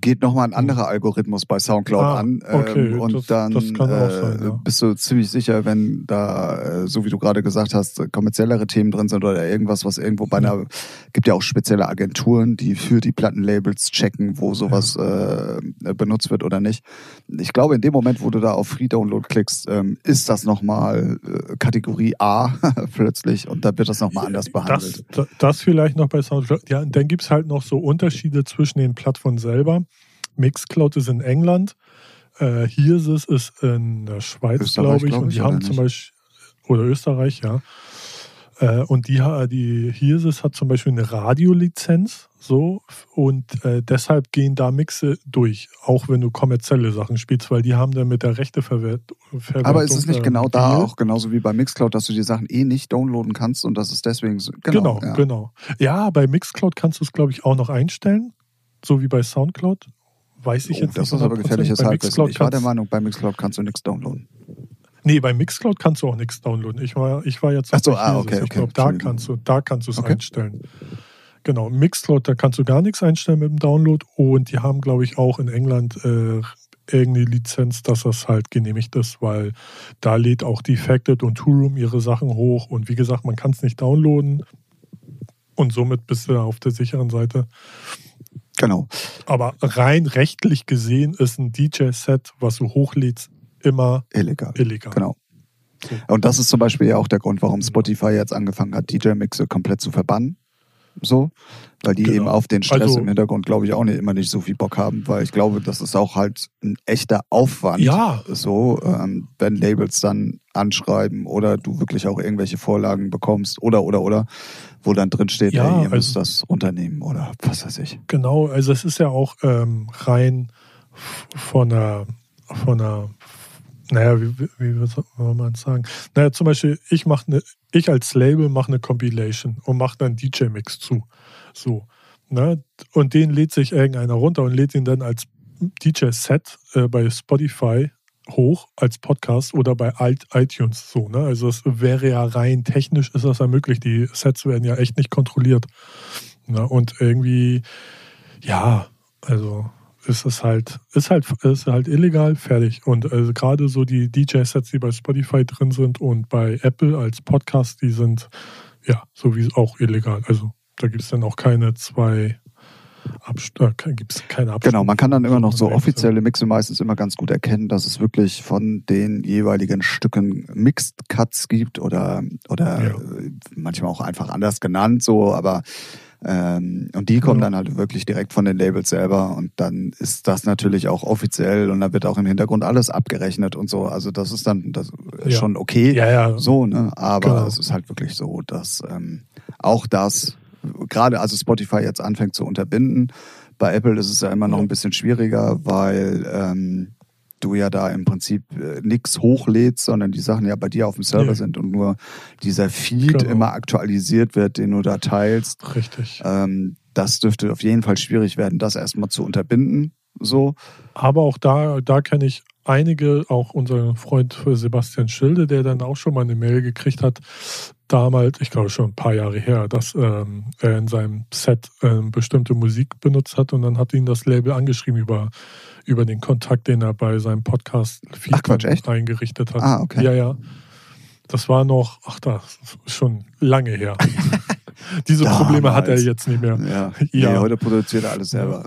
geht nochmal ein anderer Algorithmus bei Soundcloud Ah, an. okay, ähm, und das- dann das kann auch äh, sein, ja. bist du ziemlich sicher, wenn da, äh, so wie du gerade gesagt hast, kommerziellere Themen drin sind oder irgendwas, was irgendwo bei einer, gibt ja auch spezielle Agenturen, die für die Plattenlabels checken, wo sowas äh, benutzt wird oder nicht. Ich glaube, in dem Moment, wo du da auf Free Download klickst, ähm, ist das nochmal äh, Kategorie A plötzlich und da wird das nochmal anders behandelt. Das, das vielleicht noch bei Soundcloud. Ja, und dann gibt es halt noch so Unterschiede zwischen den Plattformen selber. Mixcloud ist in England, äh, Hirsys ist in der Schweiz, glaube ich. glaub Und die oder haben zum Beispiel, oder Österreich, ja. Äh, und die, die Hirsys hat zum Beispiel eine Radiolizenz, so, und äh, deshalb gehen da Mixe durch, auch wenn du kommerzielle Sachen spielst, weil die haben dann mit der Rechteverwertung. Aber ist es nicht äh, genau da auch, genauso wie bei Mixcloud, dass du die Sachen eh nicht downloaden kannst und das ist deswegen so. Genau, ja. genau. Ja, bei Mixcloud kannst du es, glaube ich, auch noch einstellen, so wie bei Soundcloud. Weiß ich Oh, jetzt das nicht. ist aber 100%. gefährliches Halbwissen. Ich war der Meinung, bei Mixcloud kannst du nichts downloaden. Nee, bei Mixcloud kannst du auch nichts downloaden. Ich war, ich war jetzt Ach so, bei ah, okay, Ich okay, glaube, da kannst du, da kannst du es Okay. einstellen. Genau, Mixcloud, da kannst du gar nichts einstellen mit dem Download und die haben, glaube ich, auch in England äh, irgendeine Lizenz, dass das halt genehmigt ist, weil da lädt auch Defected und Toolroom ihre Sachen hoch und wie gesagt, man kann es nicht downloaden und somit bist du auf der sicheren Seite. Genau. Aber rein rechtlich gesehen ist ein DJ-Set, was du hochlädst, immer Illegal. illegal. Genau. So. Und das ist zum Beispiel ja auch der Grund, warum Spotify jetzt angefangen hat, DJ-Mixe komplett zu verbannen. So, weil die Genau. eben auf den Stress Also- im Hintergrund, glaube ich, auch nicht, immer nicht so viel Bock haben, weil ich glaube, das ist auch halt ein echter Aufwand. Ja. So, ähm, wenn Labels dann anschreiben oder du wirklich auch irgendwelche Vorlagen bekommst oder, oder, oder, wo dann drin steht, Ja, ey, ihr müsst also- das unternehmen oder was weiß ich. Genau, also es ist ja auch ähm, rein von einer, von einer, naja, wie, wie, wie soll man sagen? Naja, zum Beispiel, ich mache eine, ich als Label mache eine Compilation und mache dann DJ-Mix zu. So. Ne? Und den lädt sich irgendeiner runter und lädt ihn dann als DJ-Set äh, bei Spotify hoch als Podcast oder bei iTunes so. Ne? Also es wäre ja rein technisch ist das ja möglich. Die Sets werden ja echt nicht kontrolliert. Ne? Und irgendwie, ja, also ist es halt, ist halt, ist halt illegal, fertig. Und also gerade so die DJ-Sets, die bei Spotify drin sind und bei Apple als Podcast, die sind ja sowieso auch illegal. Also da gibt es dann auch keine zwei Abst gibt es keine Abstufung. Genau, man kann dann immer noch so offizielle Mixe meistens immer ganz gut erkennen, dass es wirklich von den jeweiligen Stücken Mixed Cuts gibt oder, oder Ja. manchmal auch einfach anders genannt, so, aber ähm, und die kommen Ja. dann halt wirklich direkt von den Labels selber und dann ist das natürlich auch offiziell und da wird auch im Hintergrund alles abgerechnet und so. Also das ist dann das ist Ja. schon okay. Ja, ja. So, ne? Aber Genau. es ist halt wirklich so, dass ähm, auch das, gerade also Spotify jetzt anfängt zu unterbinden. Bei Apple ist es ja immer noch ein bisschen schwieriger, weil ähm, du ja da im Prinzip äh, nichts hochlädst, sondern die Sachen ja bei dir auf dem Server Ja. sind und nur dieser Feed Genau. immer aktualisiert wird, den du da teilst. Richtig. Ähm, das dürfte auf jeden Fall schwierig werden, das erstmal zu unterbinden. So. Aber auch da, da kenne ich einige, auch unseren Freund Sebastian Schilde, der dann auch schon mal eine Mail gekriegt hat, damals, ich glaube schon ein paar Jahre her, dass ähm, er in seinem Set ähm, bestimmte Musik benutzt hat und dann hat ihn das Label angeschrieben über, über den Kontakt, den er bei seinem Podcast Ach, Quatsch, echt? eingerichtet hat. Ah, okay. Ja, ja. Das war noch, ach das ist schon lange her. Diese Probleme hat er Damals. jetzt nicht mehr. Ja. Ja. Nee, heute produziert er alles selber.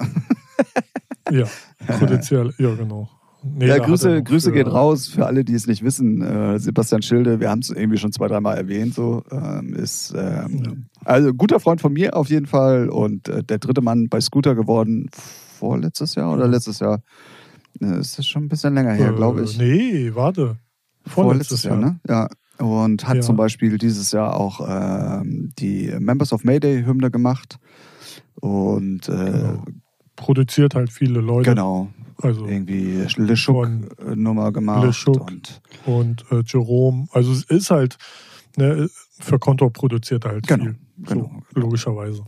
Ja, potenziell, ja genau. Nee, Ja, Grüße, Grüße für- gehen raus für alle, die es nicht wissen. Äh, Sebastian Schilde, wir haben es irgendwie schon zwei, dreimal erwähnt, so ähm, ist ähm, also guter Freund von mir auf jeden Fall und äh, der dritte Mann bei Scooter geworden vorletztes Jahr oder letztes Jahr. Äh, ist das schon ein bisschen länger her, Äh, glaube ich. Nee, warte. Vorletztes, Jahr. ne? Ja. Und hat Ja. zum Beispiel dieses Jahr auch ähm, die Members of Mayday Hymne gemacht. Und äh, Genau. Produziert halt viele Leute. genau, Also irgendwie Le Schuck Von äh, Nummer gemacht. Le Schuck. Und und äh, Jerome. Also es ist halt, ne, für Konto produziert er halt Genau, viel. genau. So, logischerweise.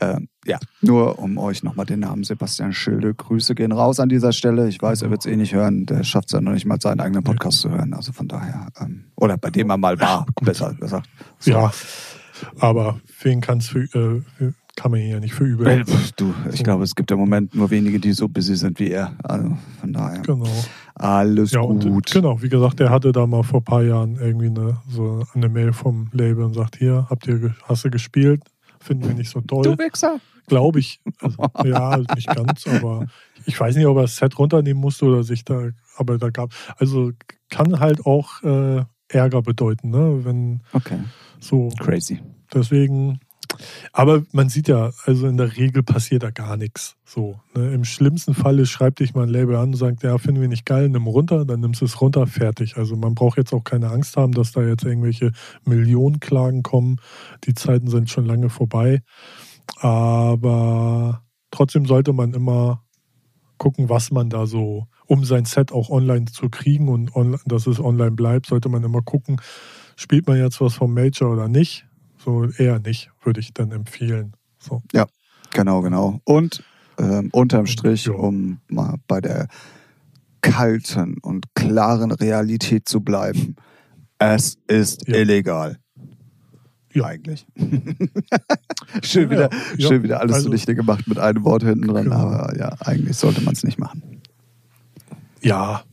Ähm, ja, nur um euch nochmal den Namen Sebastian Schilde. Grüße gehen raus an dieser Stelle. Ich weiß, er wird es eh nicht hören. Der schafft es ja noch nicht mal, seinen eigenen Podcast zu hören. Also von daher. Ähm, oder bei dem er mal war, besser gesagt. So. Ja. Aber wen kann es für, äh, kann man ihn ja nicht für übel. Äh, du, ich so. glaube, es gibt im Moment nur wenige, die so busy sind wie er. Also von daher. Genau. Alles ja, gut. Und, genau, wie gesagt, er hatte da mal vor ein paar Jahren irgendwie eine, so eine Mail vom Label und sagt, hier, habt ihr, hast du gespielt? Finden wir nicht so toll. Du Wichser. Glaube ich. Also, ja, nicht ganz, aber ich weiß nicht, ob er das Set runternehmen musste oder sich da, aber da gab, also kann halt auch äh, Ärger bedeuten, ne? Wenn okay. so. Crazy. Deswegen, aber man sieht ja, also in der Regel passiert da gar nichts. So, ne? Im schlimmsten Falle schreibt dich mal ein Label an und sagt, ja, finden wir nicht geil, nimm runter, dann nimmst du es runter, fertig. Also man braucht jetzt auch keine Angst haben, dass da jetzt irgendwelche Millionenklagen kommen. Die Zeiten sind schon lange vorbei. Aber trotzdem sollte man immer gucken, was man da so, um sein Set auch online zu kriegen und online, dass es online bleibt, sollte man immer gucken, spielt man jetzt was vom Major oder nicht so eher nicht, würde ich dann empfehlen. So. Ja, genau, genau. Und ähm, unterm Strich, ja. um mal bei der kalten und klaren Realität zu bleiben, es ist ja. illegal. Ja. Eigentlich. schön, wieder, schön wieder alles also, zunichte gemacht mit einem Wort hinten dran, genau. aber ja, eigentlich sollte man es nicht machen. Ja,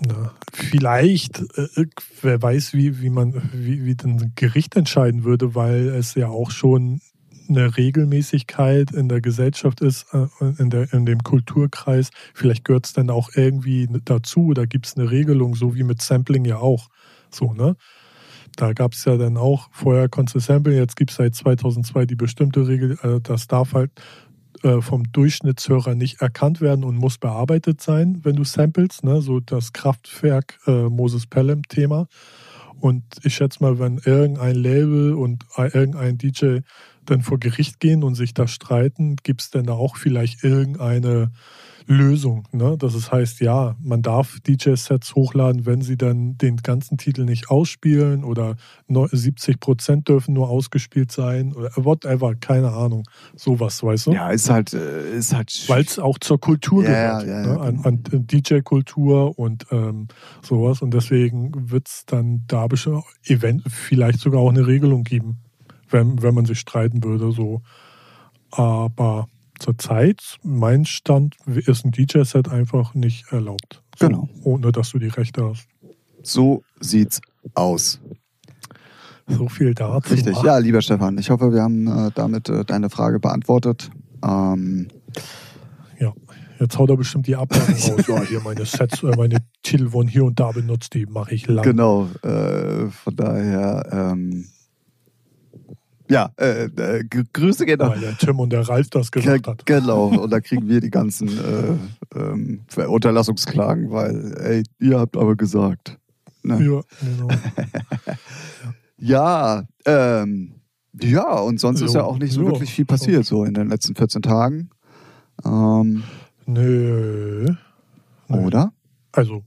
na, vielleicht, äh, wer weiß, wie, wie man, wie, wie ein Gericht entscheiden würde, weil es ja auch schon eine Regelmäßigkeit in der Gesellschaft ist, äh, in, der, in dem Kulturkreis. Vielleicht gehört es dann auch irgendwie dazu oder gibt es eine Regelung, so wie mit Sampling ja auch. So, ne? Da gab es ja dann auch, vorher konntest du samplen, jetzt gibt es seit 2002 die bestimmte Regel, äh, das darf halt äh, vom Durchschnittshörer nicht erkannt werden und muss bearbeitet sein, wenn du samples, ne? so das Kraftwerk äh, Moses Pelham Thema. Und ich schätze mal, wenn irgendein Label und irgendein DJ dann vor Gericht gehen und sich da streiten, gibt es denn da auch vielleicht irgendeine Lösung. Ne? Das ist, heißt, ja, man darf DJ-Sets hochladen, wenn sie dann den ganzen Titel nicht ausspielen oder 70 Prozent dürfen nur ausgespielt sein oder whatever, keine Ahnung. Sowas, weißt du? Ja, ist halt, äh, ist halt. Weil es auch zur Kultur ja, gehört, ja, ja, ne? an, an DJ-Kultur und ähm, sowas. Und deswegen wird es dann da Event vielleicht sogar auch eine Regelung geben, wenn, wenn man sich streiten würde. So. Aber zurzeit, mein Stand ist ein DJ-Set einfach nicht erlaubt. So, genau. Ohne dass du die Rechte hast. So sieht's aus. So viel dazu. Richtig, ja, lieber Stefan. Ich hoffe, wir haben äh, damit äh, deine Frage beantwortet. Ähm, ja, jetzt haut er bestimmt die Abgaben raus. Ja, hier meine Sets, äh, meine Titel wurden hier und da benutzt, die mache ich lang. Genau, äh, von daher. Ähm, ja, äh, äh, Grüße gehen Weil der Tim und der Ralf das gesagt hat. Genau, und da kriegen wir die ganzen äh, ähm, Unterlassungsklagen, weil, ey, ihr habt aber gesagt. Ne? Ja, genau. ja, ähm, ja, und sonst jo, ist ja auch nicht so jo, wirklich viel passiert, so in den letzten 14 Tagen. Ähm, Nö. Oder? Also,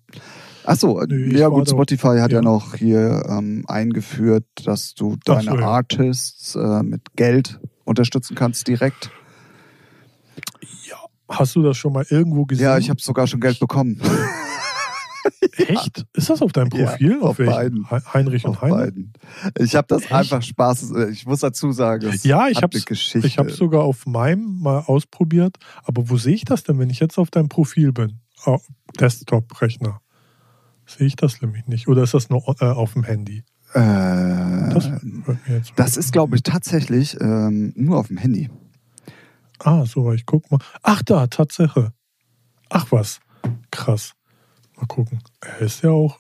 Achso, nee, ja gut, Spotify hat ja, ja noch hier ähm, eingeführt, dass du deine so, ja. Artists äh, mit Geld unterstützen kannst direkt. Ja, hast du das schon mal irgendwo gesehen? Ja, ich habe sogar schon Geld bekommen. Echt? Ist das auf deinem Profil? Ja, auf, auf beiden. Heinrich und Heinrich? beiden. Ich habe das Echt? einfach Spaß. Äh, ich muss dazu sagen, ja, ich habe ich habe sogar auf meinem mal ausprobiert. Aber wo sehe ich das denn, wenn ich jetzt auf deinem Profil bin? Oh, Desktop-Rechner. Sehe ich das nämlich nicht. Oder ist das nur äh, auf dem Handy? Äh, das, das ist, glaube ich, tatsächlich ähm, nur auf dem Handy. Ah, so, ich guck mal. Ach, da, Tatsache. Ach was. Krass. Mal gucken. Er ist ja auch.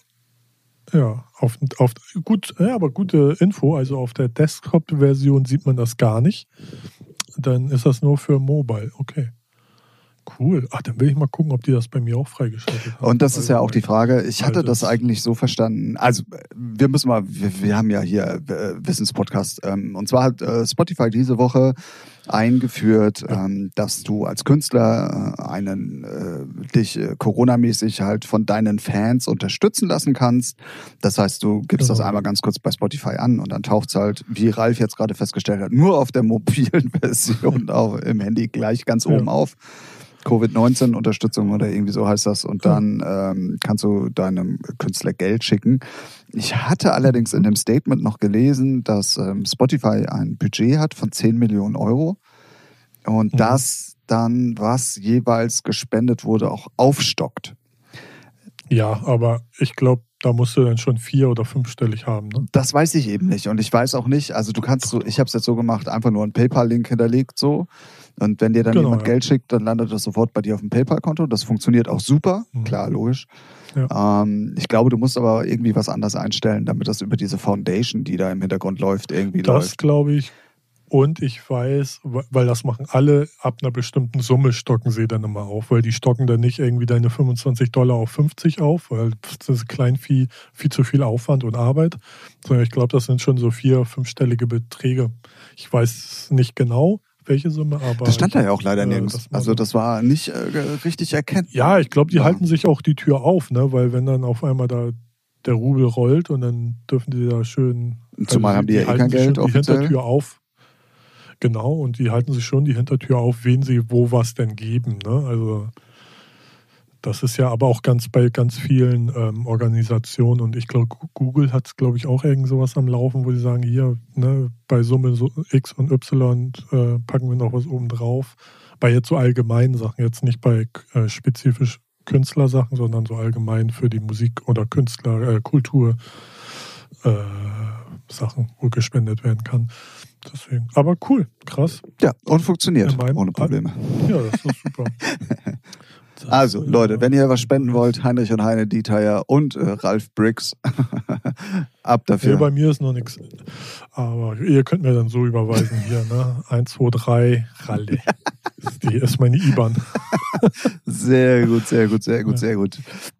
Ja, auf, auf gut, ja, aber gute Info. Also auf der Desktop-Version sieht man das gar nicht. Dann ist das nur für Mobile. Okay. Cool. Ach, dann will ich mal gucken, ob die das bei mir auch freigeschaltet haben. Und das ist ja auch die Frage. Ich hatte das eigentlich so verstanden. Also, wir müssen mal, wir, wir haben ja hier äh, Wissenspodcast. Ähm, und zwar hat äh, Spotify diese Woche eingeführt, ähm, dass du als Künstler äh, einen äh, dich äh, Corona-mäßig halt von deinen Fans unterstützen lassen kannst. Das heißt, du gibst genau. das einmal ganz kurz bei Spotify an und dann taucht es halt, wie Ralf jetzt gerade festgestellt hat, nur auf der mobilen Version auch im Handy gleich ganz oben ja. auf. Covid-19-Unterstützung oder irgendwie so heißt das. Und dann ähm, kannst du deinem Künstler Geld schicken. Ich hatte allerdings in dem Statement noch gelesen, dass ähm, Spotify ein Budget hat von 10 Millionen Euro und Mhm. das dann, was jeweils gespendet wurde, auch aufstockt. Ja, aber ich glaube, da musst du dann schon vier- oder fünfstellig haben. Ne? Das weiß ich eben nicht. Und ich weiß auch nicht, also du kannst so, ich habe es jetzt so gemacht, einfach nur einen PayPal-Link hinterlegt so. Und wenn dir dann Genau, jemand ja. Geld schickt, dann landet das sofort bei dir auf dem PayPal-Konto. Das funktioniert auch super, Mhm. klar, logisch. Ähm, ich glaube, du musst aber irgendwie was anders einstellen, damit das über diese Foundation, die da im Hintergrund läuft, irgendwie Das läuft. glaube ich. Und ich weiß, weil das machen alle, ab einer bestimmten Summe stocken sie dann immer auf, weil die stocken dann nicht irgendwie deine 25 Dollar auf 50 auf, weil das ist Kleinvieh viel zu viel Aufwand und Arbeit, sondern ich glaube, das sind schon so vier-, fünfstellige Beträge. Ich weiß nicht genau, welche Summe, aber. Das stand da ja auch leider äh, nirgends. also so. das war nicht äh, richtig erkennt. Ja, ich glaube, die Ja. halten sich auch die Tür auf, ne? weil wenn dann auf einmal da der Rubel rollt und dann dürfen die da schön. Zumal haben die ja eh kein Geld schon die offiziell. Hintertür auf. Genau, und die halten sich schon die Hintertür auf, wen sie wo was denn geben. Ne? Also das ist ja aber auch ganz bei ganz vielen ähm, Organisationen und ich glaube, Google hat, glaube ich, auch irgend sowas am Laufen, wo sie sagen, hier, ne, bei Summe so X und Y äh, packen wir noch was oben drauf. Bei jetzt so allgemeinen Sachen, jetzt nicht bei äh, spezifisch Künstlersachen, sondern so allgemein für die Musik oder Künstler, äh, Kultur äh, Sachen, wo gespendet werden kann. Deswegen. Aber cool, krass. Ja, und funktioniert ohne Probleme. Ja, das ist super. Also, Leute, wenn ihr was spenden wollt, Heinrich und Heine Dieter und äh, Ralf Briggs, ab Ja, dafür. bei mir ist noch nichts. Aber ihr könnt mir dann so überweisen hier, ne? 1, 2, 3, Ralle. Die, ist meine IBAN. Sehr gut, sehr gut, sehr gut, sehr gut.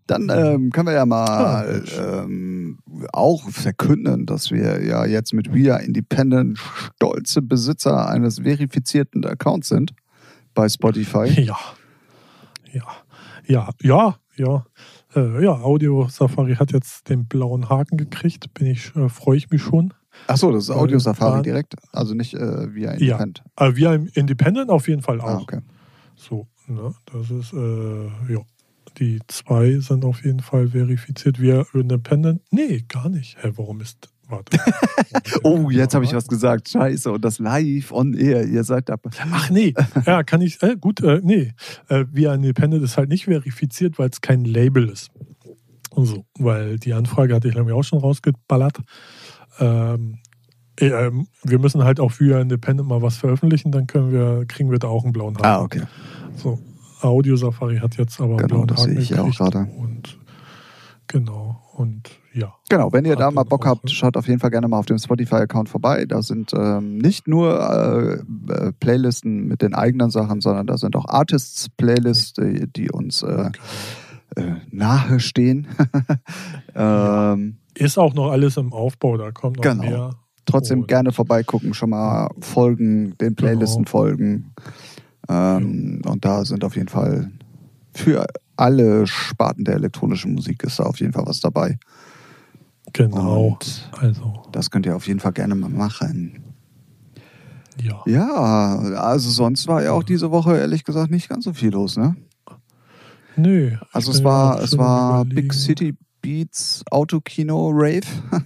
Dann ähm, können wir ja mal ähm, auch verkünden, dass wir ja jetzt mit We Are Independent stolze Besitzer eines verifizierten Accounts sind bei Spotify. Ja. Ja. Ja, ja, ja. Äh, ja, Audio Safari hat jetzt den blauen Haken gekriegt. Bin ich, äh, freue ich mich schon. Achso, das ist Audio Safari Äh, direkt, also nicht äh, Are Independent. Aber wir im Independent auf jeden Fall auch. Ah, okay. So, ne? Das ist, äh, ja. Die zwei sind auf jeden Fall verifiziert. Wir Independent? Nee, gar nicht. Hä, warum ist. Warte. Oh, jetzt habe ich was gesagt. Scheiße. Und das live on air. Ihr seid da. Ach nee, ja, kann ich, äh, gut, äh, nee. Äh, Via Independent ist halt nicht verifiziert, weil es kein Label ist. So, weil die Anfrage hatte ich nämlich auch schon rausgeballert. Ähm, äh, ähm, wir müssen halt auch Via Independent mal was veröffentlichen, dann können wir, kriegen wir da auch einen blauen Haken. Ah, okay. So, Audio Safari hat jetzt aber einen Genau, blauen das Haken sehe ich ja auch gerade. Und genau, und ja. Genau, wenn ihr da mal Bock habt, schaut auf jeden Fall gerne mal auf dem Spotify-Account vorbei. Da sind ähm, nicht nur äh, äh, Playlisten mit den eigenen Sachen, sondern da sind auch Artists-Playlists, die, die uns äh, äh, nahe stehen. ähm, Ist auch noch alles im Aufbau, da kommt noch Genau. mehr. trotzdem Und- gerne vorbeigucken, schon mal folgen, den Playlisten Genau. folgen. Ähm, Und da sind auf jeden Fall für alle Sparten der elektronischen Musik ist da auf jeden Fall was dabei. Genau. Und Also, das könnt ihr auf jeden Fall gerne mal machen. ja. Ja, also sonst war ja auch diese Woche ehrlich gesagt nicht ganz so viel los, ne? Nö. Also es war, es war überlegen. Big City Beats Autokino Rave.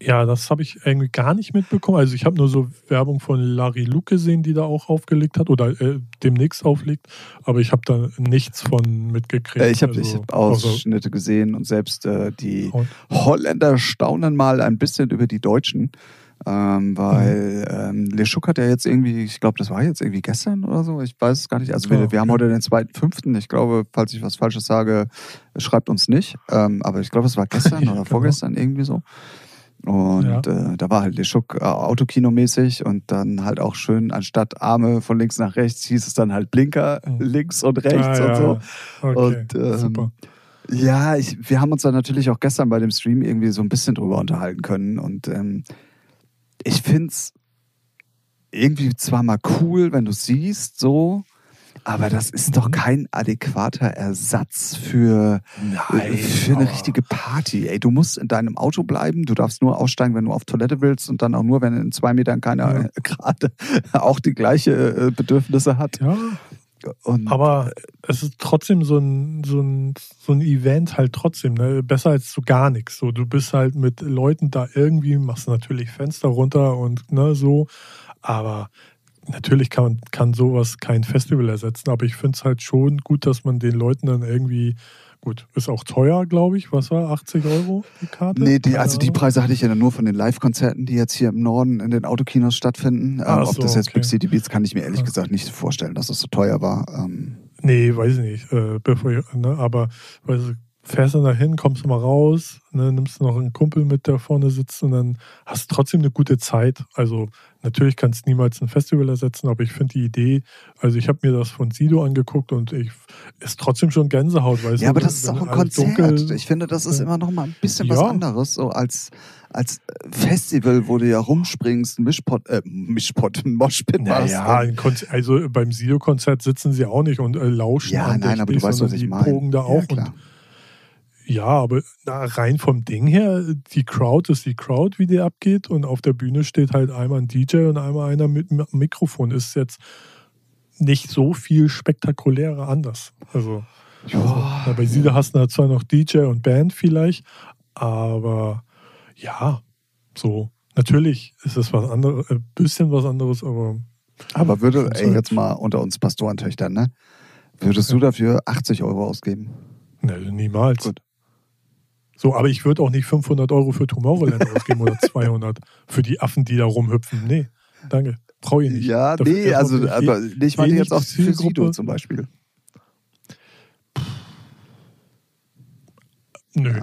Ja, das habe ich irgendwie gar nicht mitbekommen. Also ich habe nur so Werbung von Larry Luke gesehen, die da auch aufgelegt hat oder äh, demnächst auflegt. Aber ich habe da nichts von mitgekriegt. Äh, ich habe also, hab Ausschnitte gesehen und selbst äh, die Und- Holländer staunen mal ein bisschen über die Deutschen. Ähm, weil ähm, Le Schuck hat ja jetzt irgendwie, ich glaube, das war jetzt irgendwie gestern oder so, ich weiß es gar nicht. Also wir, Ah, wir haben okay. heute den zweiten fünften. Ich glaube, falls ich was Falsches sage, schreibt uns nicht. Ähm, aber ich glaube, es war gestern oder genau. vorgestern irgendwie so. Und Ja. äh, da war halt Le Schuck äh, Autokinomäßig und dann halt auch schön, anstatt Arme von links nach rechts, hieß es dann halt Blinker Mhm. links und rechts Ah, und ja. so. Okay, Und, ähm, super. Ja, ich, wir haben uns dann natürlich auch gestern bei dem Stream irgendwie so ein bisschen drüber unterhalten können. Und ähm, ich finde es irgendwie zwar mal cool, wenn du siehst, so, aber das ist doch Mhm. kein adäquater Ersatz für, Nein, für eine aber- richtige Party. Ey, du musst in deinem Auto bleiben, du darfst nur aussteigen, wenn du auf Toilette willst und dann auch nur, wenn in zwei Metern keiner Ja. äh, gerade auch die gleiche äh, Bedürfnisse hat. Ja, Und Aber es ist trotzdem so ein, so ein, so ein Event halt trotzdem, ne? Besser als so gar nichts. So, du bist halt mit Leuten da irgendwie, machst natürlich Fenster runter und ne, so. Aber natürlich kann, kann sowas kein Festival ersetzen. Aber ich finde es halt schon gut, dass man den Leuten dann irgendwie Gut, ist auch teuer, glaube ich. Was war 80 Euro die Karte? Nee, die, also die. Preise hatte ich ja nur von den Live-Konzerten, die jetzt hier im Norden in den Autokinos stattfinden. Ähm, Ob so, das jetzt okay. Big City Beats, kann ich mir ehrlich Ja. gesagt nicht vorstellen, dass es so teuer war. Ähm, Nee, weiß ich nicht. Äh, bevor ich, ne, aber weißt du, fährst dann dahin, kommst du mal raus, ne, nimmst noch einen Kumpel mit, der vorne sitzt und dann hast du trotzdem eine gute Zeit. Also natürlich kannst du niemals ein Festival ersetzen, aber ich finde die Idee, also ich habe mir das von Sido angeguckt und ich ist trotzdem schon Gänsehaut, weißt ja, du, aber das ist auch ein Konzert. dunkel- ich finde, das ist Ja. immer noch mal ein bisschen was Ja. anderes, so als, als Festival, wo du ja rumspringst, ein Mischpot, äh, Mischpot, ein Moshpit machst. Naja, ein Konz- also beim Sido-Konzert sitzen sie auch nicht und äh, lauschen ja, nein, aber du weißt, was sondern ich die meine. pogen da ja, auch klar. und Ja, aber na, rein vom Ding her, die Crowd ist die Crowd, wie die abgeht. Und auf der Bühne steht halt einmal ein DJ und einmal einer mit einem Mikrofon. Ist jetzt nicht so viel spektakulärer anders. Also, Ja. na, bei Siede hast du da zwar noch DJ und Band vielleicht, aber ja, so. Natürlich ist es was anderes, ein bisschen was anderes, aber Aber würde, ey, halt- jetzt mal unter uns Pastorentöchtern, ne? Würdest du dafür 80 Euro ausgeben? ne, niemals. Gut. So, aber ich würde auch nicht 500 Euro für Tomorrowland ausgeben oder 200 für die Affen, die da rumhüpfen. Nee, danke. Brauche ich nicht. Ja, Dafür nee, also, ich aber nee, ich meine jetzt auch für Sido zum Beispiel. Nö.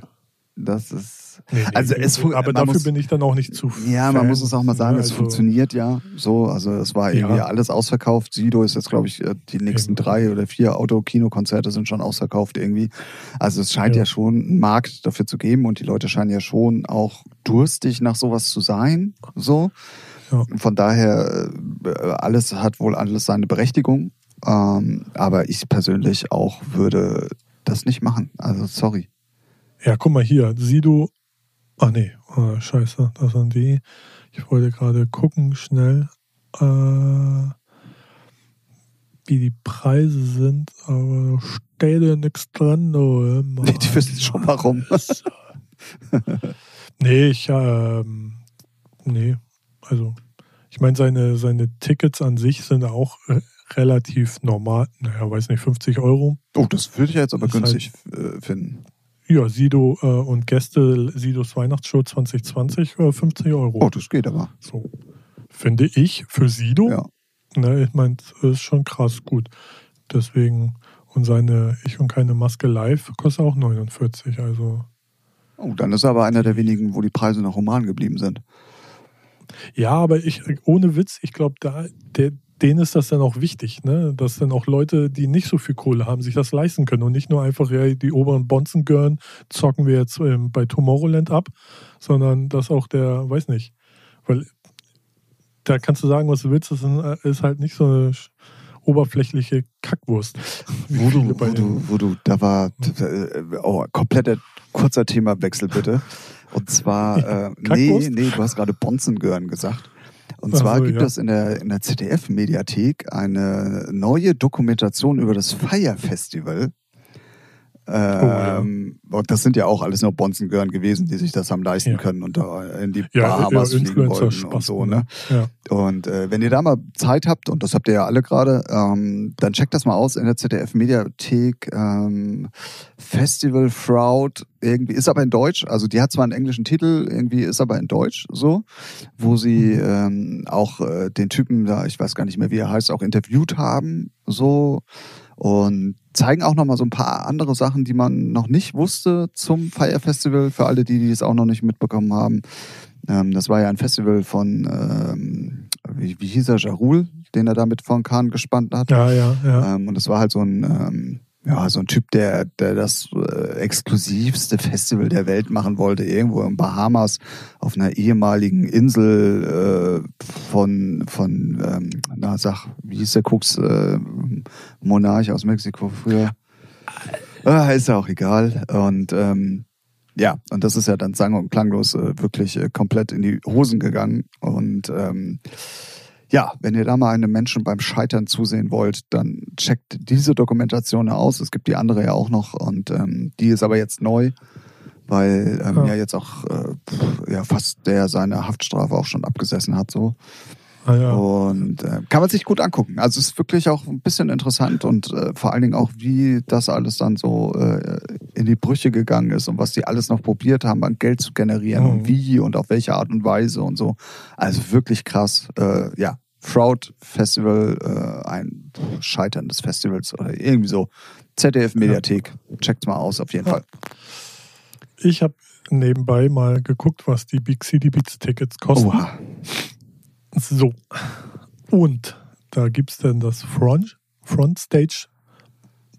Das ist. Nee, nee, Also es aber dafür muss- bin ich dann auch nicht zu. Ja, man Fan, muss es auch mal sagen, ne? es Also, funktioniert ja so. Also es war irgendwie Ja. alles ausverkauft. Sido ist jetzt, glaube ich, äh, die nächsten Eben. drei oder vier Autokinokonzerte sind schon ausverkauft irgendwie. Also es scheint ja. Ja. schon einen Markt dafür zu geben und die Leute scheinen ja schon auch durstig nach sowas zu sein. So. Ja. Von daher, äh, alles hat wohl alles seine Berechtigung. Ähm, aber ich persönlich auch würde das nicht machen. Also sorry. Ja, guck mal hier. Sido. Ach nee, oh, scheiße, das sind die. Ich wollte gerade gucken, schnell, äh, wie die Preise sind, aber steht ja nichts dran. Du, Mann. Die wissen schon warum. nee, ich, ähm, nee, also, ich meine, seine, seine Tickets an sich sind auch äh, relativ normal. Naja, weiß nicht, 50 Euro. Oh, das würde ich jetzt aber Ist halt- günstig äh, finden. Ja, Sido äh, und Gäste, Sidos Weihnachtsshow 2020, äh, 50 Euro. Oh, das geht aber. So. Finde ich für Sido, Ja. ne, ich meine, ist schon krass gut. Deswegen, und seine Ich und keine Maske live kostet auch 49. Also, Oh, dann ist er aber einer der wenigen, wo die Preise noch human geblieben sind. ja, aber ich, ohne Witz, ich glaube, da, der, denen ist das dann auch wichtig, ne? dass dann auch Leute, die nicht so viel Kohle haben, sich das leisten können und nicht nur einfach, ja, die oberen Bonzen gören, zocken wir jetzt ähm, bei Tomorrowland ab, sondern dass auch der, weiß nicht, weil da kannst du sagen, was du willst, das ist- ist halt nicht so eine oberflächliche Kackwurst. Wo du, wo du, wo du, da war, äh, oh, kompletter kurzer Themawechsel bitte. Und zwar, äh, nee, nee, du hast gerade Bonzengehören gesagt. Und Ach zwar so, gibt ja. es in der, in der ZDF-Mediathek eine neue Dokumentation über das Fire Festival. Ja. Ähm, Und das sind ja auch alles nur Bonzengehören gewesen, die sich das haben leisten Ja. können und da in die ja, Bahamas ja, fliegen wollten und Influencer-Spaß. so, ne? Ja. Und äh, wenn ihr da mal Zeit habt, und das habt ihr ja alle gerade, ähm, dann checkt das mal aus in der ZDF-Mediathek. Ähm, Festival Fraud, irgendwie, ist aber in Deutsch, also die hat zwar einen englischen Titel, irgendwie ist aber in Deutsch so, wo sie ähm, auch äh, den Typen da, ich weiß gar nicht mehr, wie er heißt, auch interviewt haben, so. Und zeigen auch nochmal so ein paar andere Sachen, die man noch nicht wusste zum Fire Festival, für alle, die, die es auch noch nicht mitbekommen haben. Ähm, das war ja ein Festival von, ähm, wie, wie hieß er, Jarul, den er da mit von Kahn gespannt hat. ja, ja, ja. Ähm, und das war halt so ein, ähm, ja, so ein Typ, der, der das äh, exklusivste Festival der Welt machen wollte, irgendwo in Bahamas auf einer ehemaligen Insel äh, von, von ähm, na sag, wie hieß der Koks äh, Monarch aus Mexiko früher? Ah, ist ja auch egal. Und ähm, ja, und das ist ja dann sang- und klanglos äh, wirklich äh, komplett in die Hosen gegangen. Und ähm, ja, wenn ihr da mal einem Menschen beim Scheitern zusehen wollt, dann checkt diese Dokumentation aus. Es gibt die andere ja auch noch und ähm, die ist aber jetzt neu, weil ähm, ja. Ja. jetzt auch äh, ja fast der seine Haftstrafe auch schon abgesessen hat so. Ah, ja. Und äh, kann man sich gut angucken. Also es ist wirklich auch ein bisschen interessant und äh, vor allen Dingen auch, wie das alles dann so äh, in die Brüche gegangen ist und was die alles noch probiert haben, an Geld zu generieren Mhm. und wie und auf welche Art und Weise und so. Also wirklich krass. Äh, ja, Fraud Festival, äh, ein Scheitern des Festivals oder irgendwie so. ZDF Mediathek. Checkt's mal aus, auf jeden Ja. Fall. Ich habe nebenbei mal geguckt, was die Big City Beats Tickets kosten. Oha. So. Und da gibt es dann das Front, Front Stage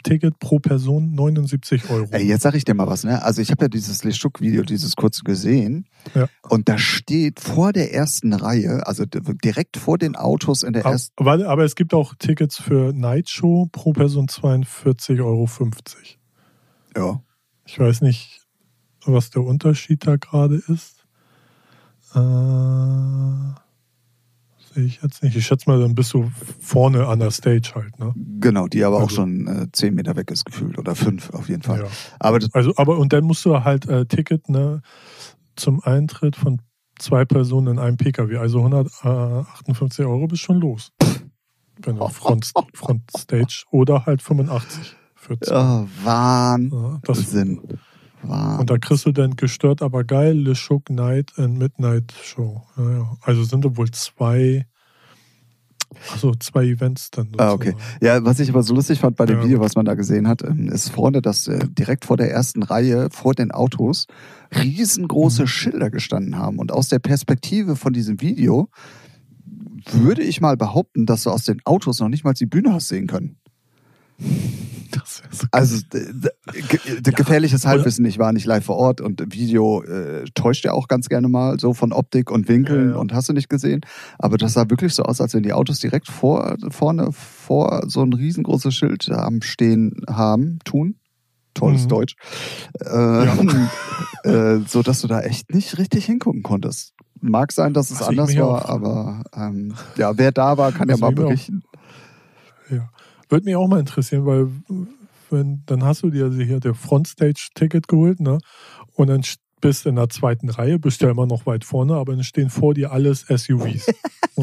Ticket pro Person 79 Euro. Ey, jetzt sag ich dir mal was, ne? Also ich habe ja dieses Leschuk-Video, dieses kurze gesehen. Ja. Und da steht vor der ersten Reihe, also direkt vor den Autos in der aber, ersten. aber, aber es gibt auch Tickets für Night Show pro Person 42,50 Euro. Ja. Ich weiß nicht, was der Unterschied da gerade ist. Äh, ich jetzt nicht. Ich schätze mal, dann bist du vorne an der Stage halt. Ne? Genau, die aber auch Also- schon äh, zehn Meter weg ist gefühlt. Oder fünf auf jeden Fall. Ja. Aber Also, aber und dann musst du halt äh, Ticket ne, zum Eintritt von zwei Personen in einem PKW. Also 158 Euro bist schon los. Wenn du Front, Front Stage oder halt 85 für zwei. ja, Wahnsinn. Ja, das, Wahnsinn. und da kriegst du dann gestört, aber geil, Le Shook Night and Midnight Show. Ja, ja. Also sind da wohl zwei, also zwei Events dann. Ah, okay. Ja, was ich aber so lustig fand bei dem Ja. Video, was man da gesehen hat, ähm, ist vorne, dass äh, direkt vor der ersten Reihe, vor den Autos, riesengroße Mhm. Schilder gestanden haben. Und aus der Perspektive von diesem Video würde ich mal behaupten, dass du aus den Autos noch nicht mal die Bühne hast sehen können. So Also ge- d- gefährliches Halbwissen, ich war nicht live vor Ort und Video äh, täuscht ja auch ganz gerne mal so von Optik und Winkeln Ja, ja. und hast du nicht gesehen. Aber das sah wirklich so aus, als wenn die Autos direkt vor, vorne vor so ein riesengroßes Schild am Stehen haben, tun. Tolles Mhm. Deutsch. Äh, äh, so dass du da echt nicht richtig hingucken konntest. Mag sein, dass es ich anders war, aber ähm, ja, wer da war, kann ja Was mal berichten. Ja. Würde mich auch mal interessieren, weil wenn, dann hast du dir hier der Frontstage-Ticket geholt, ne? Und dann st- bist in der zweiten Reihe, bist ja immer noch weit vorne, aber dann stehen vor dir alles SUVs.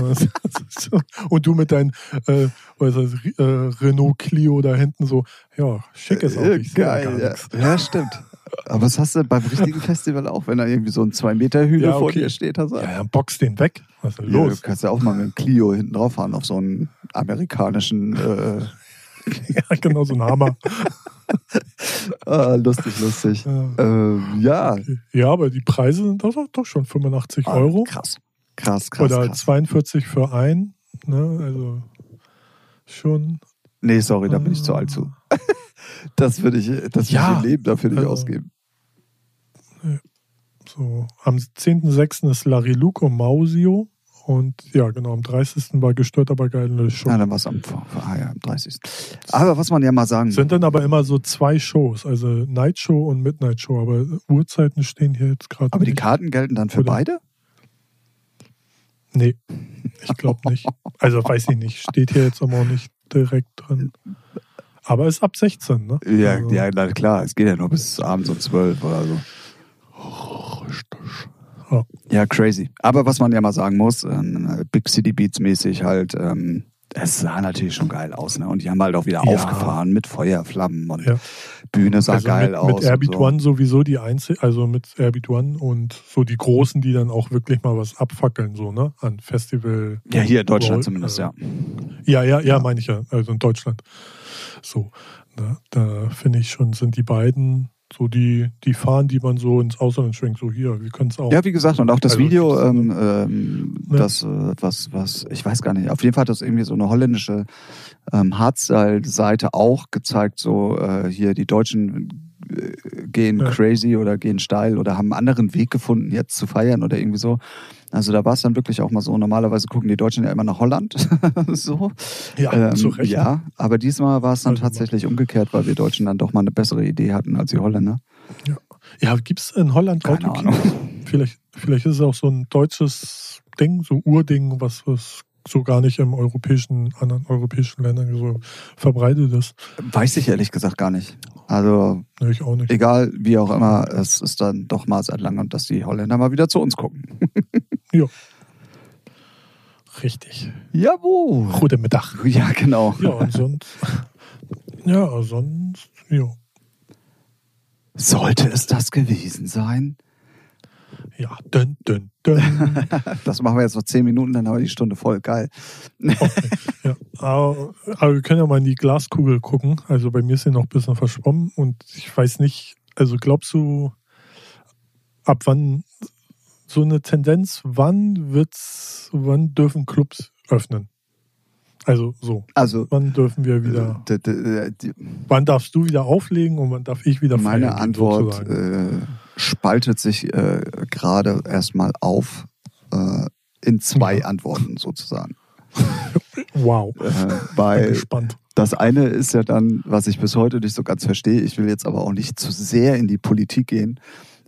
und, du mit deinem äh, was das, äh, Renault Clio da hinten so, ja, schickes Auto. Äh, Geil, ja. ja, stimmt. Aber das hast du beim richtigen Festival auch, wenn da irgendwie so ein 2-Meter-Hügel Ja, vor okay. dir steht. Hast du, Ja, dann box den weg. Was ist denn Ja, los? du kannst ja auch mal mit dem Clio hinten drauf fahren auf so einen amerikanischen. Äh, Ja, genau, so ein Hammer. ah, lustig, lustig. Ja. Ähm, ja. ja, aber die Preise sind doch, doch schon 85 Ah, Euro. Krass. Krass, krass. Oder krass. 42 für ein. Ne? Also schon. Nee, sorry, da bin ich zu alt zu. Das würde ich, das Ja, würde ich Leben dafür nicht also- ausgeben. So, am 10.06. ist Lariluco Mausio. Und ja, genau, am 30. war gestört, aber geil eine Show. Ja, dann war es am, ah, ja, am 30. Aber was man ja mal sagen Sind dann aber immer so zwei Shows, also Night Show und Midnight Show, aber Uhrzeiten stehen hier jetzt gerade Aber die nicht. Karten gelten dann für Oder- beide? Nee, ich glaube nicht. Also weiß ich nicht, steht hier jetzt aber auch nicht direkt drin. Aber ist ab 16, ne? Ja, Also- ja, na klar, es geht ja nur bis abends um 12 oder so. Ja. Ja, crazy. Aber was man ja mal sagen muss, ähm, Big City Beats mäßig halt, ähm, es sah natürlich schon geil aus, ne? Und die haben halt auch wieder Ja. aufgefahren mit Feuerflammen und Ja. Bühne sah also geil mit, aus. Mit Airbeat so. One sowieso die Einzel also mit Airbeat One und so die Großen, die dann auch wirklich mal was abfackeln, so, ne? An Festival. Ja, hier in Deutschland Roll, zumindest, äh, ja. Ja, ja, ja, meine ich ja. Also in Deutschland. So. Ne? Da finde ich schon, sind die beiden so die, die Fahnen, die man so ins Ausland schwenkt, so hier, wir können es auch. Ja, wie gesagt, und auch das Also, Video, das, ähm, ähm, Ja. das, äh, was, was, ich weiß gar nicht, auf jeden Fall hat das irgendwie so eine holländische ähm, Hardstyle-Seite auch gezeigt, so äh, hier die Deutschen äh, gehen Ja. crazy oder gehen steil oder haben einen anderen Weg gefunden, jetzt zu feiern oder irgendwie so. Also da war es dann wirklich auch mal so, normalerweise gucken die Deutschen ja immer nach Holland, so. ja Ähm, zu Recht. ja, aber diesmal war es dann Also, tatsächlich umgekehrt, weil wir Deutschen dann doch mal eine bessere Idee hatten als die Holländer. Ja, gibt es in Holland Keine Autokino? Vielleicht, vielleicht ist es auch so ein deutsches Ding, so Urding, was, was so gar nicht im europäischen, anderen europäischen Ländern so verbreitet ist. Weiß ich ehrlich gesagt gar nicht. Also, nee, ich auch nicht. egal, wie auch immer, es ist dann doch mal seit langem, dass die Holländer mal wieder zu uns gucken. ja. Richtig. Jawohl. Guten Mittag. Ja, genau. Ja, und sonst. ja, sonst, ja. Sollte es das gewesen sein? Ja, dünn, dünn, dünn. das machen wir jetzt noch zehn Minuten, dann haben wir die Stunde voll. Geil. Okay. Ja, aber, aber, wir können ja mal in die Glaskugel gucken. Also bei mir ist sie noch ein bisschen verschwommen und ich weiß nicht, also glaubst du, ab wann so eine Tendenz, wann wird's, wann dürfen Clubs öffnen? Also so. Also wann dürfen wir wieder? Äh, wann darfst du wieder auflegen und wann darf ich wieder Meine Antwort äh, spaltet sich äh, gerade erstmal auf äh, in zwei ja. Antworten sozusagen. wow. Äh, gespannt. das eine ist ja dann, was ich bis heute nicht so ganz verstehe. Ich will jetzt aber auch nicht zu sehr in die Politik gehen.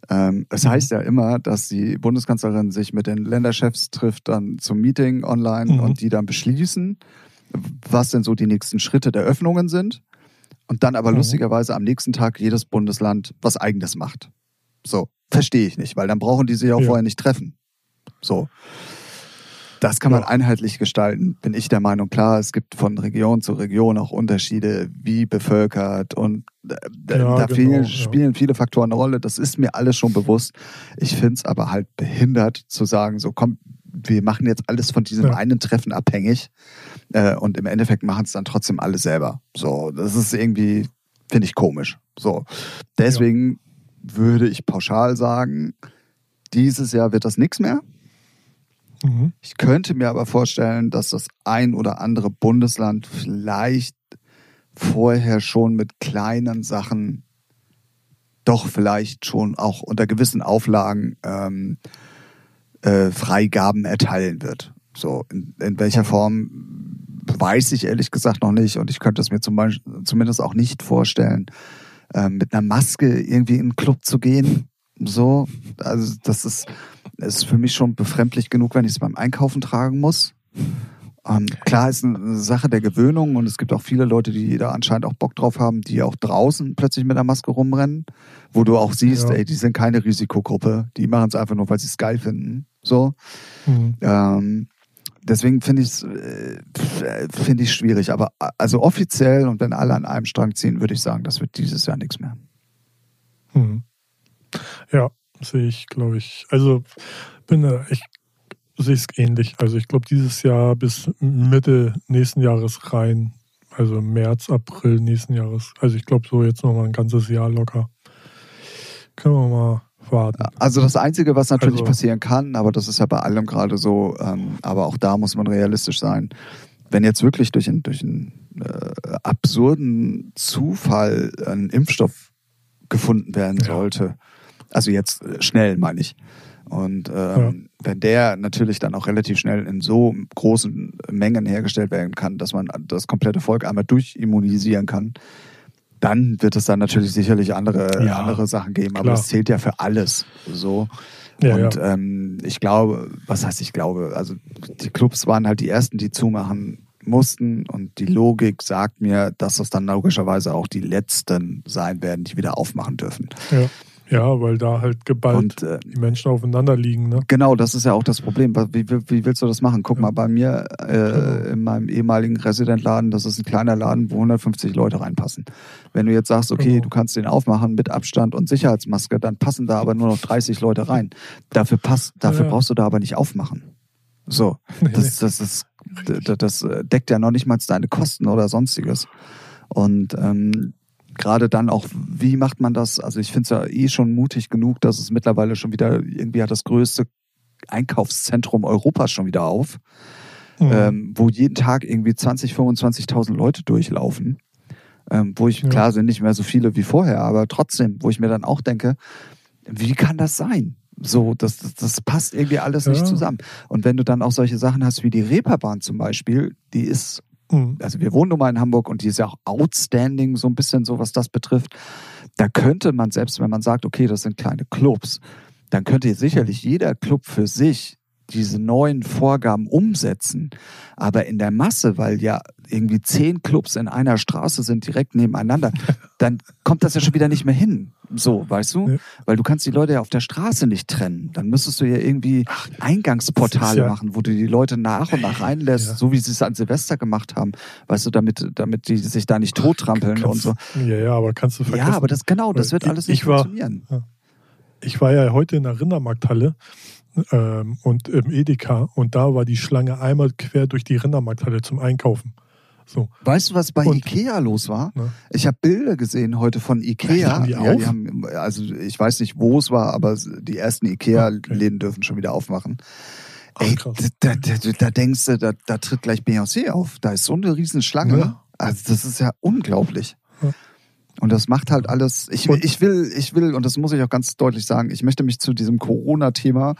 Ähm, es mhm. heißt ja immer, dass die Bundeskanzlerin sich mit den Länderchefs trifft, dann zum Meeting online mhm. und die dann beschließen, was denn so die nächsten Schritte der Öffnungen sind. Und dann aber mhm. lustigerweise am nächsten Tag jedes Bundesland was eigenes macht. So, verstehe ich nicht, weil dann brauchen die sich auch ja. vorher nicht treffen. So. Das kann man ja. einheitlich gestalten, bin ich der Meinung. Klar, es gibt von Region zu Region auch Unterschiede, wie bevölkert und äh, ja, da genau, viel, spielen viele Faktoren eine Rolle. Das ist mir alles schon bewusst. Ich finde es aber halt behindert zu sagen, so komm, wir machen jetzt alles von diesem einen Treffen abhängig äh, und im Endeffekt machen es dann trotzdem alle selber. So, das ist irgendwie, finde ich komisch. So, deswegen würde ich pauschal sagen, dieses Jahr wird das nichts mehr. Mhm. Ich könnte mir aber vorstellen, dass das ein oder andere Bundesland vielleicht vorher schon mit kleinen Sachen doch vielleicht schon auch unter gewissen Auflagen ähm, äh, Freigaben erteilen wird. So, in, in welcher Form weiß ich ehrlich gesagt noch nicht und ich könnte es mir zum Beispiel, zumindest auch nicht vorstellen, äh, mit einer Maske irgendwie in einen Club zu gehen. So, also das ist, ist für mich schon befremdlich genug, wenn ich es beim Einkaufen tragen muss. Ähm, klar ist eine Sache der Gewöhnung und es gibt auch viele Leute, die da anscheinend auch Bock drauf haben, die auch draußen plötzlich mit einer Maske rumrennen, wo du auch siehst, ja. ey, die sind keine Risikogruppe, die machen es einfach nur, weil sie es geil finden. So. Mhm. Ähm, deswegen finde ich es äh, find schwierig. Aber also offiziell und wenn alle an einem Strang ziehen, würde ich sagen, das wird dieses Jahr nichts mehr. Hm. Ja, sehe ich, glaube ich. Also bin da, ich sehe es ähnlich. Also ich glaube, dieses Jahr bis Mitte nächsten Jahres rein, also März, April nächsten Jahres. Also ich glaube so jetzt nochmal ein ganzes Jahr locker. Können wir mal warten. Also das Einzige, was natürlich also, passieren kann, aber das ist ja bei allem gerade so, ähm, aber auch da muss man realistisch sein, wenn jetzt wirklich durch, ein, durch einen äh, absurden Zufall ein Impfstoff gefunden werden ja. sollte, also jetzt äh, schnell meine ich, und ähm, ja. wenn der natürlich dann auch relativ schnell in so großen Mengen hergestellt werden kann, dass man das komplette Volk einmal durchimmunisieren kann, dann wird es dann natürlich sicherlich andere, ja, andere Sachen geben, klar. aber das zählt ja für alles so. Ja, und ja. Ähm, ich glaube, was heißt ich glaube, also die Clubs waren halt die ersten, die zumachen mussten und die Logik sagt mir, dass das dann logischerweise auch die letzten sein werden, die wieder aufmachen dürfen. Ja. Ja, weil da halt geballt und, äh, die Menschen aufeinander liegen. Ne? Genau, das ist ja auch das Problem. Wie, wie willst du das machen? Guck ja. mal, bei mir äh, genau. in meinem ehemaligen Residentladen, das ist ein kleiner Laden, wo 150 Leute reinpassen. Wenn du jetzt sagst, okay, genau. du kannst den aufmachen mit Abstand und Sicherheitsmaske, dann passen da aber nur noch 30 Leute rein. Dafür, passt, dafür ja. brauchst du da aber nicht aufmachen. So, das, das, ist, das, das deckt ja noch nicht mal deine Kosten oder sonstiges. Und ähm, gerade dann auch, wie macht man das? Also ich finde es ja eh schon mutig genug, dass es mittlerweile schon wieder, irgendwie hat das größte Einkaufszentrum Europas schon wieder auf, mhm. ähm, wo jeden Tag irgendwie 20, 25.000 Leute durchlaufen. Ähm, wo ich, ja. klar sind nicht mehr so viele wie vorher, aber trotzdem, wo ich mir dann auch denke, wie kann das sein? So, das, das, das passt irgendwie alles ja. nicht zusammen. Und wenn du dann auch solche Sachen hast wie die Reeperbahn zum Beispiel, die ist Mhm. Also wir wohnen nun mal in Hamburg und die ist ja auch outstanding, so ein bisschen so, was das betrifft. Da könnte man, selbst wenn man sagt, okay, das sind kleine Clubs, dann könnte sicherlich jeder Club für sich diese neuen Vorgaben umsetzen. Aber in der Masse, weil ja irgendwie zehn Clubs in einer Straße sind direkt nebeneinander, dann kommt das ja schon wieder nicht mehr hin. So, weißt du? Ja. Weil du kannst die Leute ja auf der Straße nicht trennen. Dann müsstest du ja irgendwie Eingangsportale ja- machen, wo du die Leute nach und nach reinlässt, Ja. so wie sie es an Silvester gemacht haben. Weißt du, damit, damit die sich da nicht tottrampeln und so. Ja, ja, aber kannst du vergessen. Ja, aber das genau, das wird Ich- alles nicht ich war- funktionieren. Ich war ja heute in der Rindermarkthalle ähm, und im Edeka und da war die Schlange einmal quer durch die Rindermarkthalle zum Einkaufen. So. Weißt du, was bei Und- Ikea los war? Ne? Ich habe Bilder gesehen heute von Ikea. Haben die ja, die auf? haben, also ich weiß nicht, wo es war, aber die ersten Ikea-Läden dürfen schon wieder aufmachen. Ach, Ey, krass. da, da, da, da denkst du, da, da tritt gleich Beyoncé auf. Da ist so eine Riesenschlange. Ja. Also das ist ja unglaublich. Ja. Und das macht halt alles. Ich, ich will, ich will, und das muss ich auch ganz deutlich sagen, ich möchte mich zu diesem Corona-Thema,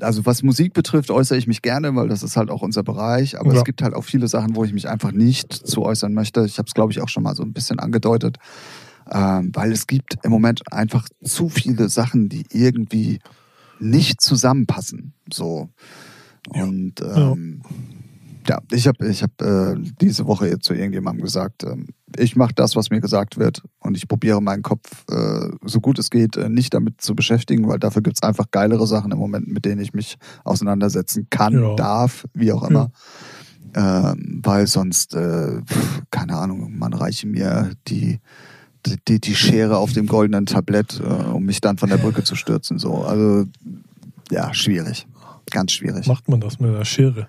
also was Musik betrifft, äußere ich mich gerne, weil das ist halt auch unser Bereich. Aber Ja. es gibt halt auch viele Sachen, wo ich mich einfach nicht zu äußern möchte. Ich habe es, glaube ich, auch schon mal so ein bisschen angedeutet. Ähm, weil es gibt im Moment einfach zu viele Sachen, die irgendwie nicht zusammenpassen. So. Und ähm, ja, ich habe ich hab, äh, diese Woche jetzt zu irgendjemandem gesagt, ähm, ich mache das, was mir gesagt wird und ich probiere meinen Kopf, äh, so gut es geht, äh, nicht damit zu beschäftigen, weil dafür gibt's einfach geilere Sachen im Moment, mit denen ich mich auseinandersetzen kann, Ja. darf, wie auch immer. Ähm, weil sonst, äh, keine Ahnung, man reiche mir die, die- die, die Schere auf dem goldenen Tablett, äh, um mich dann von der Brücke zu stürzen. So. Also ja, schwierig. Ganz schwierig. Macht man das mit einer Schere?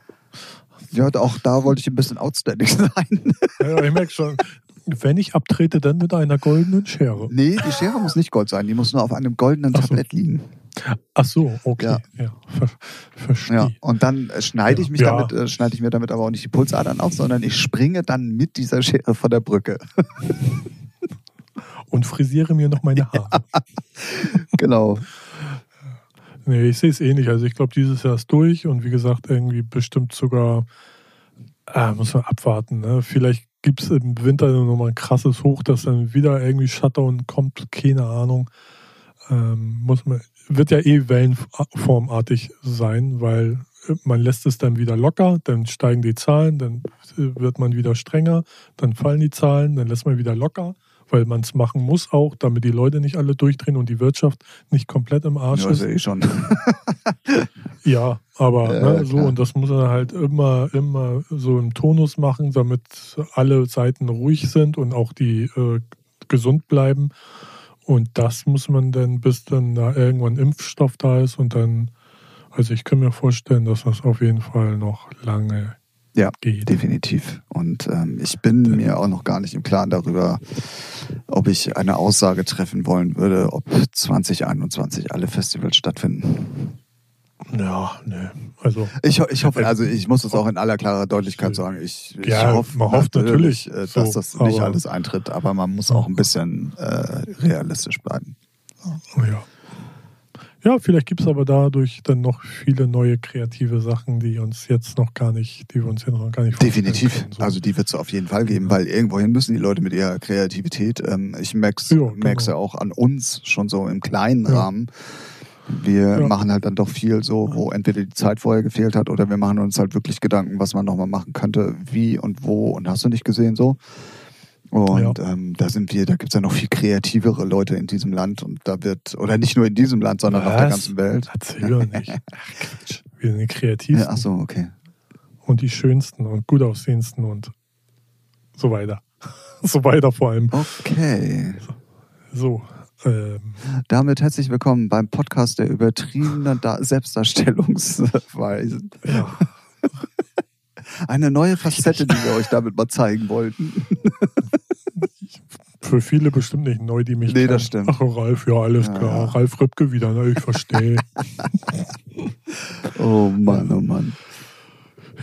Ja, auch da wollte ich ein bisschen outstanding sein. Ja, ich merke schon, wenn ich abtrete, dann mit einer goldenen Schere. Nee, die Schere muss nicht Gold sein, die muss nur auf einem goldenen Ach so. Tablett liegen. Ach so, okay. Ja. Ja, ver verstehe. Ja. Und dann äh, schneide ich mich Ja. damit, äh, schneide ich mir damit aber auch nicht die Pulsadern auf, sondern ich springe dann mit dieser Schere von der Brücke. Und frisiere mir noch meine Haare. genau. Nee, ich sehe es ähnlich. Also ich glaube, dieses Jahr ist durch und wie gesagt, irgendwie bestimmt sogar, äh, muss man abwarten. Ne? Vielleicht gibt es im Winter nochmal ein krasses Hoch, dass dann wieder irgendwie Shutdown kommt, keine Ahnung. Ähm, muss man, wird ja eh wellenformartig sein, weil man lässt es dann wieder locker, dann steigen die Zahlen, dann wird man wieder strenger, dann fallen die Zahlen, dann lässt man wieder locker, weil man es machen muss auch, damit die Leute nicht alle durchdrehen und die Wirtschaft nicht komplett im Arsch Ja, ist. eh schon. Ja, aber Ja, ne, so und das muss er halt immer, immer so im Tonus machen, damit alle Seiten ruhig sind und auch die äh, gesund bleiben. Und das muss man dann, bis dann da irgendwann Impfstoff da ist und dann, also ich kann mir vorstellen, dass das auf jeden Fall noch lange Ja, geht. Definitiv. Und ähm, ich bin mir auch noch gar nicht im Klaren darüber, ob ich eine Aussage treffen wollen würde, ob 2021 alle Festivals stattfinden. Ja, ne. Also Ich, ich hoffe, also ich muss das auch in aller klarer Deutlichkeit sagen. Ich, ich Ja, hoffe man hofft natürlich äh, so, dass das nicht alles eintritt, aber man muss auch ein bisschen äh, realistisch bleiben. Ja. Ja, vielleicht gibt es aber dadurch dann noch viele neue kreative Sachen, die uns jetzt noch gar nicht, die wir uns jetzt noch gar nicht vorstellen Definitiv. können, so. Also die wird es auf jeden Fall geben, weil irgendwohin müssen die Leute mit ihrer Kreativität. Ähm, ich merke es Ja, genau. merk's ja auch an uns schon so im kleinen Ja. Rahmen. Wir Ja. machen halt dann doch viel so, wo entweder die Zeit vorher gefehlt hat oder wir machen uns halt wirklich Gedanken, was man nochmal machen könnte, wie und wo und hast du nicht gesehen so. Und ähm, da sind wir, da gibt es ja noch viel kreativere Leute in diesem Land und da wird, oder nicht nur in diesem Land, sondern auf der Was? ganzen Welt. Erzähl doch nicht. Ach Quatsch. Wir sind die kreativsten Ja, ach so, okay. und die schönsten und gut aussehendsten und so weiter. so weiter vor allem. Okay. So. Ähm, Damit herzlich willkommen beim Podcast der übertriebenen da Selbstdarstellungsweisen. ja. Eine neue Facette, die wir euch damit mal zeigen wollten. Für viele bestimmt nicht neu, die mich Nee, kennen. das stimmt. Ach, Ralf, ja, alles Ja, klar. ja. Ralf Rübke wieder, ne? ich verstehe. Oh Mann, oh Mann.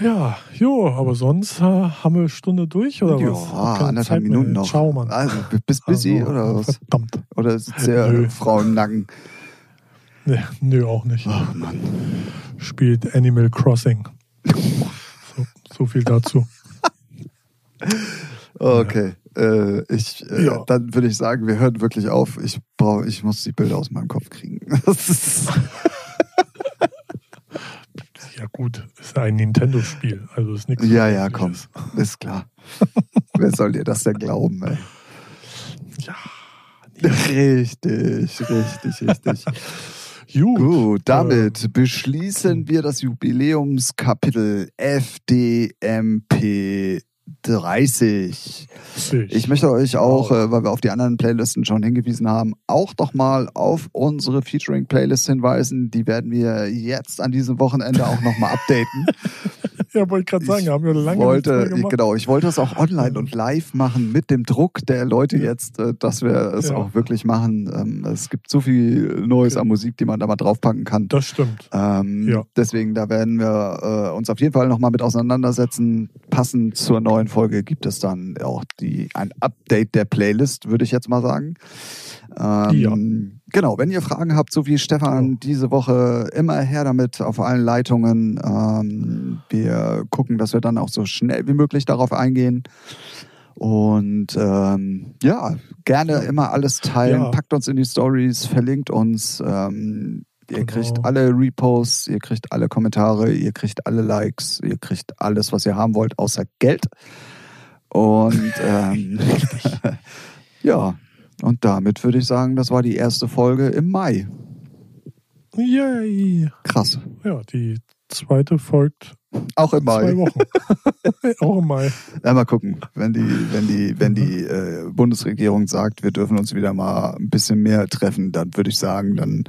ja, jo, aber sonst äh, haben wir eine Stunde durch oder was? Ja, anderthalb. Minuten noch. Ciao, Mann. Also, bist busy Also, oder was? Verdammt. Oder sitzt der Nö. Frau im Nacken? Nee, nö, auch nicht. Oh Mann. Spielt Animal Crossing. So, so viel dazu. Okay. Äh, ich, äh, Ja. Dann würde ich sagen, wir hören wirklich auf. Ich brauche, ich muss die Bilder aus meinem Kopf kriegen. Ist, gut, ist ein Nintendo-Spiel, also ist nichts. Ja, ja, komm, ist klar. Wer soll dir das denn glauben, ey? Ja. Richtig, richtig, richtig. Gut. Gut, damit beschließen wir das Jubiläumskapitel FDMP 30. Ich möchte euch auch, äh, weil wir auf die anderen Playlisten schon hingewiesen haben, auch doch mal auf unsere Featuring-Playlist hinweisen. Die werden wir jetzt an diesem Wochenende auch nochmal updaten. ja, wollte ich gerade sagen, haben wir lange wollte, gemacht. Genau, ich wollte das auch online und live machen mit dem Druck der Leute jetzt, äh, dass wir es Ja. auch wirklich machen. Ähm, Es gibt so viel Neues Okay. an Musik, die man da mal draufpacken kann. Das stimmt. Ähm, Ja. Deswegen, da werden wir äh, uns auf jeden Fall nochmal mit auseinandersetzen. Passend zur neuen Folge gibt es dann auch die, ein Update der Playlist, würde ich jetzt mal sagen. Ähm, Ja. Genau, wenn ihr Fragen habt, so wie Stefan Ja. diese Woche, immer her damit auf allen Leitungen. Ähm, wir gucken, dass wir dann auch so schnell wie möglich darauf eingehen. Und ähm, ja, gerne immer alles teilen. Ja. Packt uns in die Stories, verlinkt uns. Ähm, ihr Genau. kriegt alle Reposts, ihr kriegt alle Kommentare, ihr kriegt alle Likes, ihr kriegt alles, was ihr haben wollt, außer Geld. Und ähm, ja, und damit würde ich sagen, das war die erste Folge im Mai. Yay. Krass. Ja, die zweite folgt Auch im zwei Mai. Wochen. Auch im Mai. Ja, mal gucken, wenn die, wenn die, wenn die äh, Bundesregierung sagt, wir dürfen uns wieder mal ein bisschen mehr treffen, dann würde ich sagen, dann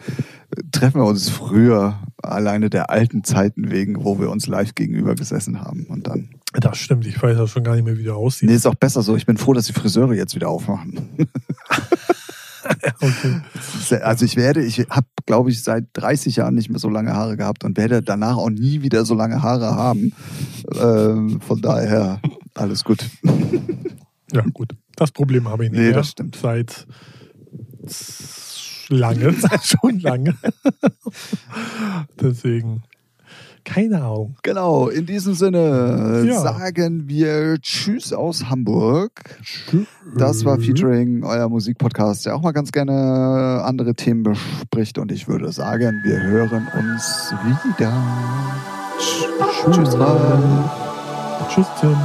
äh, treffen wir uns früher, alleine der alten Zeiten wegen, wo wir uns live gegenüber gesessen haben. Und dann. Das stimmt, ich weiß ja schon gar nicht mehr, wie der aussieht. Nee, ist auch besser so. Ich bin froh, dass die Friseure jetzt wieder aufmachen. Okay. Also ich werde, ich habe, glaube ich, seit 30 Jahren nicht mehr so lange Haare gehabt und werde danach auch nie wieder so lange Haare haben. Ähm, von daher alles gut. Ja, gut. Das Problem habe ich nicht Nee, mehr. das stimmt. Seit lange, schon lange. Deswegen, keine Ahnung. Genau, in diesem Sinne Ja. sagen wir Tschüss aus Hamburg. Das war Featuring, euer Musikpodcast, der auch mal ganz gerne andere Themen bespricht. Und ich würde sagen, wir hören uns wieder. Tschüss, Ralf. Tschüss, Tim.